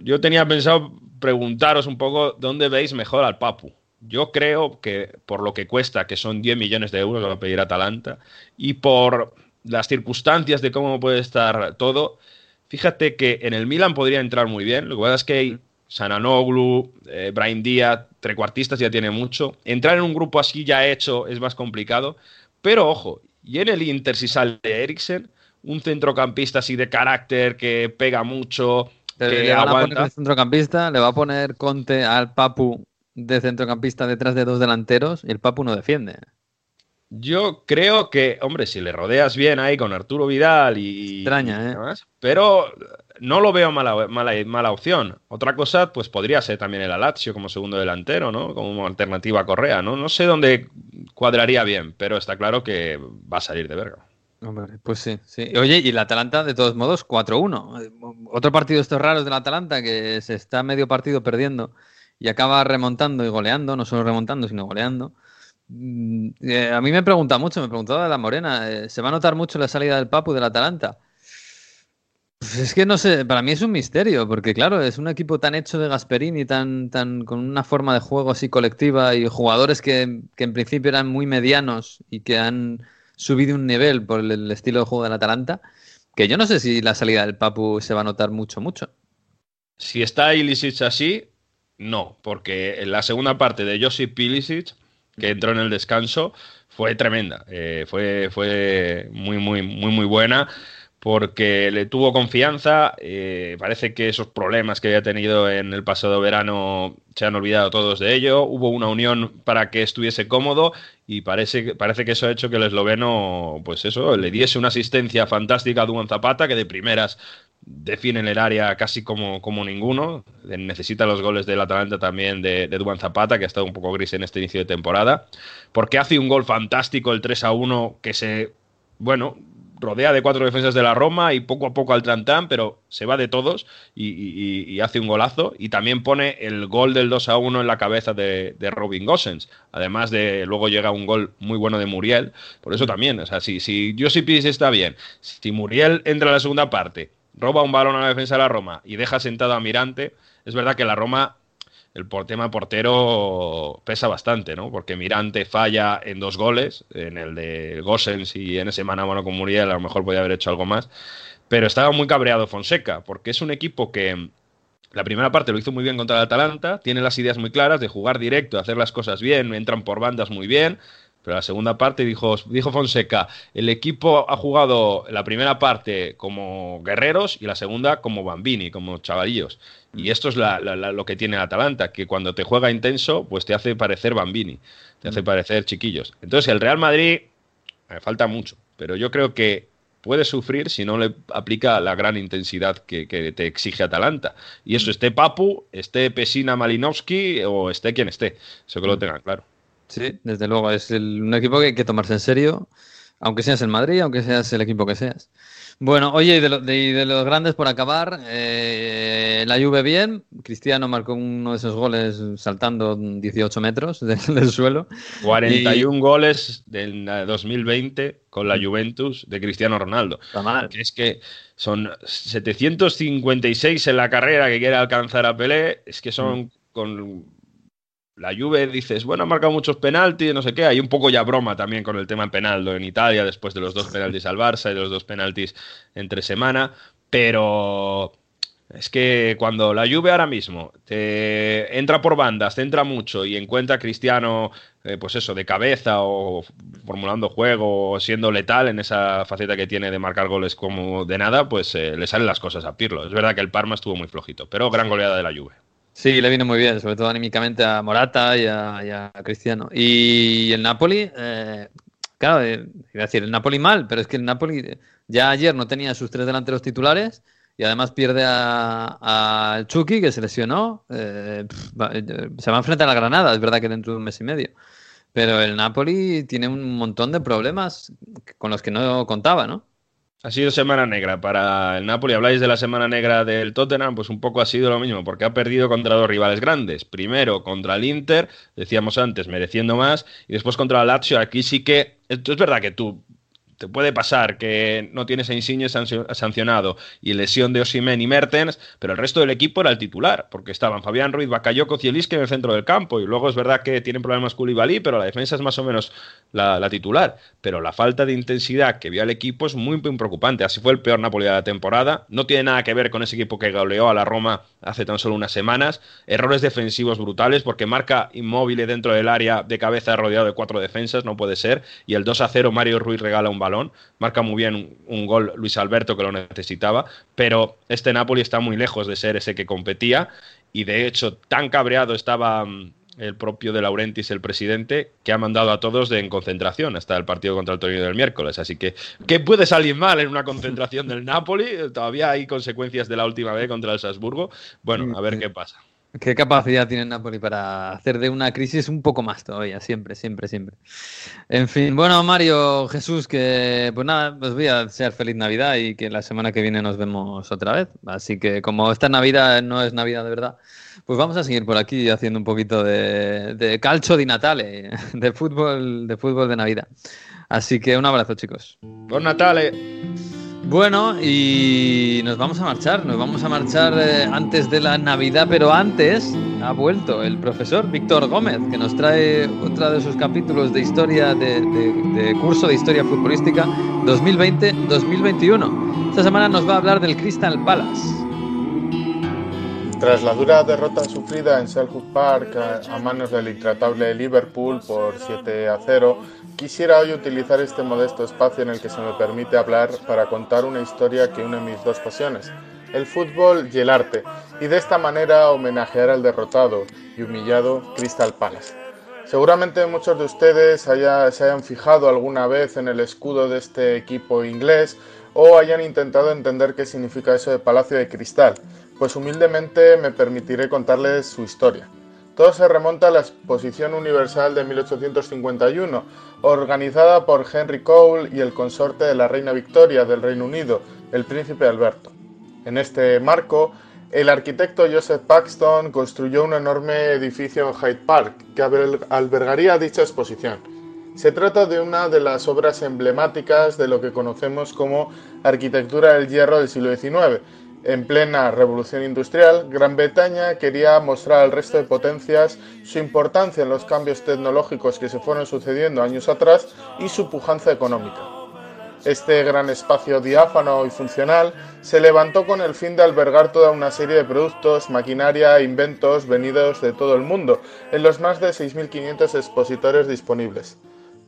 yo tenía pensado preguntaros un poco dónde veis mejor al Papu. Yo creo que por lo que cuesta, que son 10 millones de euros, lo va a pedir Atalanta, y por las circunstancias de cómo puede estar todo, fíjate que en el Milan podría entrar muy bien. Lo que pasa es que Sananoglu, eh, Brian Díaz, trecuartistas ya tiene mucho. Entrar en un grupo así ya hecho es más complicado. Pero ojo, y en el Inter si sale Eriksen, un centrocampista así de carácter que pega mucho, que le van a poner aguanta. centrocampista, le va a poner Conte al Papu de centrocampista detrás de dos delanteros y el Papu no defiende. Yo creo que, hombre, si le rodeas bien ahí con Arturo Vidal y. Extraña, ¿eh? demás, pero no lo veo mala, mala, mala opción. Otra cosa, pues podría ser también el Alacio como segundo delantero, ¿no? Como alternativa a Correa, ¿no? No sé dónde cuadraría bien, pero está claro que va a salir de verga. Hombre, pues sí, sí. Oye, y el Atalanta, de todos modos, 4-1. Eh, Otro partido de estos raros del Atalanta que se está medio partido perdiendo y acaba remontando y goleando, no solo remontando, sino goleando. Mm, eh, a mí me pregunta mucho, me preguntaba de la Morena, eh, ¿se va a notar mucho la salida del Papu del Atalanta? Pues es que no sé, para mí es un misterio, porque claro, es un equipo tan hecho de Gasperini, tan, tan, con una forma de juego así colectiva y jugadores que, que en principio eran muy medianos y que han subido un nivel por el, estilo de juego del Atalanta, que yo no sé si la salida del Papu se va a notar mucho, mucho. Si está Ilicic así, no, porque en la segunda parte de Josip Ilicic, que entró en el descanso, fue tremenda. Eh, fue, fue muy, muy, muy, muy buena porque le tuvo confianza. eh, parece que esos problemas que había tenido en el pasado verano se han olvidado todos de ello. Hubo una unión para que estuviese cómodo y parece, parece que eso ha hecho que el esloveno, pues eso, le diese una asistencia fantástica a Duan Zapata, que de primeras define el área casi como, como ninguno. Necesita los goles del Atalanta también de, de Duan Zapata, que ha estado un poco gris en este inicio de temporada. Porque hace un gol fantástico, el 3 a 1, que se, bueno, rodea de cuatro defensas de la Roma y poco a poco al trantán, pero se va de todos y, hace un golazo. Y también pone el gol del 2 a 1 en la cabeza de, de Robin Gosens. Además de luego llega un gol muy bueno de Muriel. Por eso también, o sea, si, si está bien, si Muriel entra a la segunda parte, roba un balón a la defensa de la Roma y deja sentado a Mirante, es verdad que la Roma el tema portero pesa bastante, ¿no? Porque Mirante falla en dos goles, en el de Gosens y en ese mano a mano con Muriel, a lo mejor podía haber hecho algo más. Pero estaba muy cabreado Fonseca, porque es un equipo que la primera parte lo hizo muy bien contra el Atalanta, tiene las ideas muy claras de jugar directo, hacer las cosas bien, entran por bandas muy bien. Pero la segunda parte dijo, dijo Fonseca, el equipo ha jugado la primera parte como guerreros y la segunda como bambini, como chavalillos. Y esto es la- la- la- lo que tiene el Atalanta, que cuando te juega intenso, pues te hace parecer bambini, te hace parecer chiquillos. Entonces el Real Madrid, me falta mucho, pero yo creo que puede sufrir si no le aplica la gran intensidad que, que te exige Atalanta. Y eso esté Papu, esté Pesina Malinowski o esté quien esté. Eso que lo tengan claro. Sí, desde luego, es el- un equipo que hay que tomarse en serio, aunque seas el Madrid, aunque seas el equipo que seas. Bueno, oye, y de, lo- de- y de los grandes por acabar, eh, la Juve bien, Cristiano marcó uno de esos goles saltando 18 metros [laughs] del, del suelo. 41 goles del eh, 2020 con la Juventus de Cristiano Ronaldo. mal. Que es que son 756 en la carrera que quiere alcanzar a Pelé. Es que son con la Juve dices, bueno, ha marcado muchos penaltis, no sé qué. Hay un poco ya broma también con el tema penaldo en Italia, después de los dos penaltis al Barça y de los dos penaltis entre semana. Pero es que cuando la Juve ahora mismo te entra por bandas, te entra mucho y encuentra a Cristiano, eh, pues eso, de cabeza o formulando juego o siendo letal en esa faceta que tiene de marcar goles como de nada, pues eh, le salen las cosas a Pirlo. Es verdad que el Parma estuvo muy flojito, pero gran goleada de la Juve. Sí, le viene muy bien, sobre todo anímicamente a Morata y a, Cristiano. Y el Napoli, eh, claro, eh, iba a decir el Napoli mal, pero es que el Napoli eh, ya ayer no tenía sus tres delanteros titulares y además pierde a, Chucky, que se lesionó. eh, eh, se va a enfrentar a Granada, es verdad que dentro de un mes y medio. Pero el Napoli tiene un montón de problemas con los que no contaba, ¿no? Ha sido semana negra para el Napoli. Habláis de la semana negra del Tottenham, pues un poco ha sido lo mismo, porque ha perdido contra dos rivales grandes. Primero contra el Inter, decíamos antes, mereciendo más, y después contra el Lazio. Aquí sí que. Es verdad que tú te puede pasar que no tienes a Insigne sancio- sancionado y lesión de Osimen y Mertens, pero el resto del equipo era el titular, porque estaban Fabián Ruiz, Bakayoko, Zielinski en el centro del campo, y luego es verdad que tienen problemas Koulibaly, pero la defensa es más o menos la, la titular, pero la falta de intensidad que vio al equipo es muy, muy preocupante, así fue el peor Napoli de la temporada, no tiene nada que ver con ese equipo que goleó a la Roma hace tan solo unas semanas, errores defensivos brutales, porque marca inmóvil dentro del área de cabeza rodeado de cuatro defensas, no puede ser, y el 2 a 0 Mario Ruiz regala un balón, marca muy bien un, un gol Luis Alberto que lo necesitaba, pero este Napoli está muy lejos de ser ese que competía, y de hecho tan cabreado estaba mm, el propio de Laurentis, el presidente, que ha mandado a todos de en concentración hasta el partido contra el Torino del miércoles. Así que, ¿qué puede salir mal en una concentración del Napoli? Todavía hay consecuencias de la última vez contra el Salzburgo. Bueno, a ver qué pasa. ¿Qué capacidad tiene Napoli para hacer de una crisis un poco más todavía? Siempre, siempre, siempre. En fin, bueno, Mario, Jesús, que pues nada, os voy a desear feliz Navidad y que la semana que viene nos vemos otra vez. Así que como esta Navidad no es Navidad de verdad, pues vamos a seguir por aquí haciendo un poquito de, de calcio di Natale, de fútbol, de fútbol de Navidad. Así que un abrazo, chicos. Buon Natale. Bueno, y nos vamos a marchar, nos vamos a marchar eh, antes de la Navidad, pero antes ha vuelto el profesor Víctor Gómez, que nos trae otro de sus capítulos de historia, de, curso de historia futbolística 2020-2021. Esta semana nos va a hablar del Crystal Palace. Tras la dura derrota sufrida en Selhurst Park a manos del intratable Liverpool por 7 a 0, quisiera hoy utilizar este modesto espacio en el que se me permite hablar para contar una historia que une mis dos pasiones, el fútbol y el arte, y de esta manera homenajear al derrotado y humillado Crystal Palace. Seguramente muchos de ustedes haya- se hayan fijado alguna vez en el escudo de este equipo inglés o hayan intentado entender qué significa eso de Palacio de Cristal, pues humildemente me permitiré contarles su historia. Todo se remonta a la Exposición Universal de 1851, organizada por Henry Cole y el consorte de la Reina Victoria del Reino Unido, el Príncipe Alberto. En este marco, el arquitecto Joseph Paxton construyó un enorme edificio en Hyde Park que alber- albergaría dicha exposición. Se trata de una de las obras emblemáticas de lo que conocemos como arquitectura del hierro del siglo XIX. En plena revolución industrial, Gran Bretaña quería mostrar al resto de potencias su importancia en los cambios tecnológicos que se fueron sucediendo años atrás y su pujanza económica. Este gran espacio diáfano y funcional se levantó con el fin de albergar toda una serie de productos, maquinaria e inventos venidos de todo el mundo, en los más de 6.500 expositores disponibles.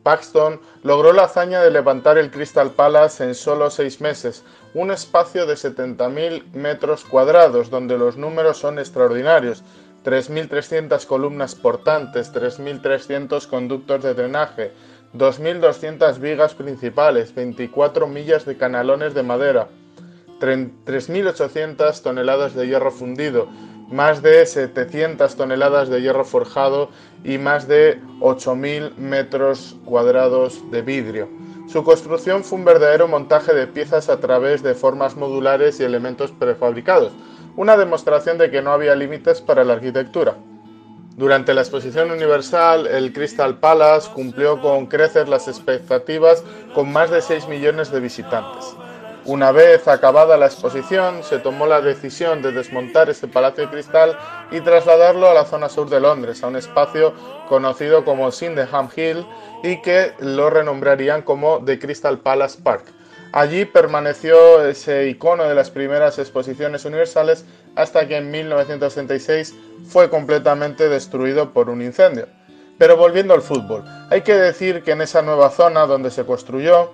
Paxton logró la hazaña de levantar el Crystal Palace en solo seis meses, un espacio de 70.000 metros cuadrados donde los números son extraordinarios. 3.300 columnas portantes, 3.300 conductos de drenaje, 2.200 vigas principales, 24 millas de canalones de madera, 3.800 toneladas de hierro fundido, más de 700 toneladas de hierro forjado y más de 8.000 metros cuadrados de vidrio. Su construcción fue un verdadero montaje de piezas a través de formas modulares y elementos prefabricados, una demostración de que no había límites para la arquitectura. Durante la exposición universal, el Crystal Palace cumplió con creces las expectativas con más de 6 millones de visitantes. Una vez acabada la exposición, se tomó la decisión de desmontar este Palacio de Cristal y trasladarlo a la zona sur de Londres, a un espacio conocido como Sydenham Hill y que lo renombrarían como The Crystal Palace Park. Allí permaneció ese icono de las primeras exposiciones universales hasta que en 1936 fue completamente destruido por un incendio. Pero volviendo al fútbol, hay que decir que en esa nueva zona donde se construyó,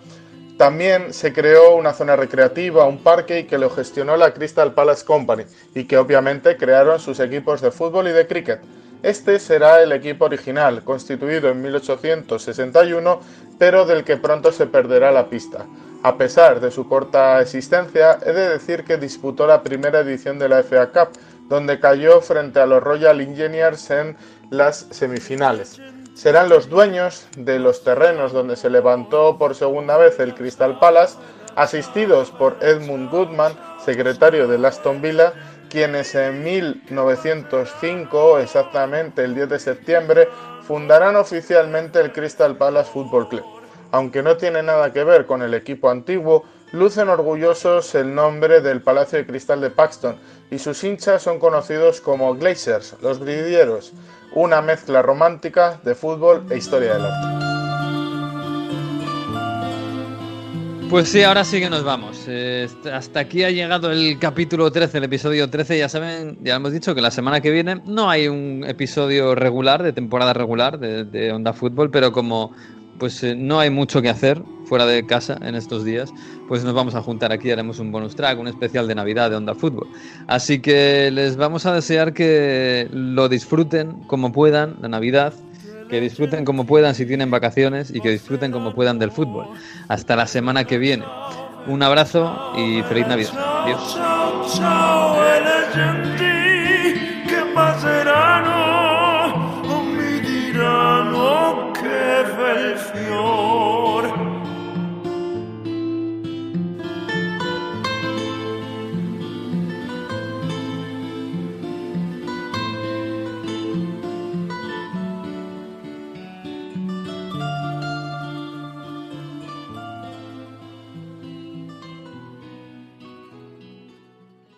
también se creó una zona recreativa, un parque y que lo gestionó la Crystal Palace Company y que obviamente crearon sus equipos de fútbol y de cricket. Este será el equipo original, constituido en 1861, pero del que pronto se perderá la pista. A pesar de su corta existencia, he de decir que disputó la primera edición de la FA Cup, donde cayó frente a los Royal Engineers en las semifinales. Serán los dueños de los terrenos donde se levantó por segunda vez el Crystal Palace, asistidos por Edmund Goodman, secretario de Aston Villa, quienes en 1905, exactamente el 10 de septiembre, fundarán oficialmente el Crystal Palace Football Club. aunque no tiene nada que ver con el equipo antiguo, lucen orgullosos el nombre del Palacio de Cristal de Paxton y sus hinchas son conocidos como Glazers, los gridieros, una mezcla romántica de fútbol e historia del arte. Pues sí, ahora sí que nos vamos. Hasta aquí ha llegado el capítulo 13, el episodio 13. Ya saben, ya hemos dicho que la semana que viene no hay un episodio regular, de temporada regular de Onda Fútbol, pero como pues eh, no hay mucho que hacer fuera de casa en estos días, pues nos vamos a juntar aquí, haremos un bonus track, un especial de Navidad de Onda Fútbol. Así que les vamos a desear que lo disfruten como puedan, la Navidad, que disfruten como puedan si tienen vacaciones y que disfruten como puedan del fútbol. Hasta la semana que viene. Un abrazo y feliz Navidad. Adiós.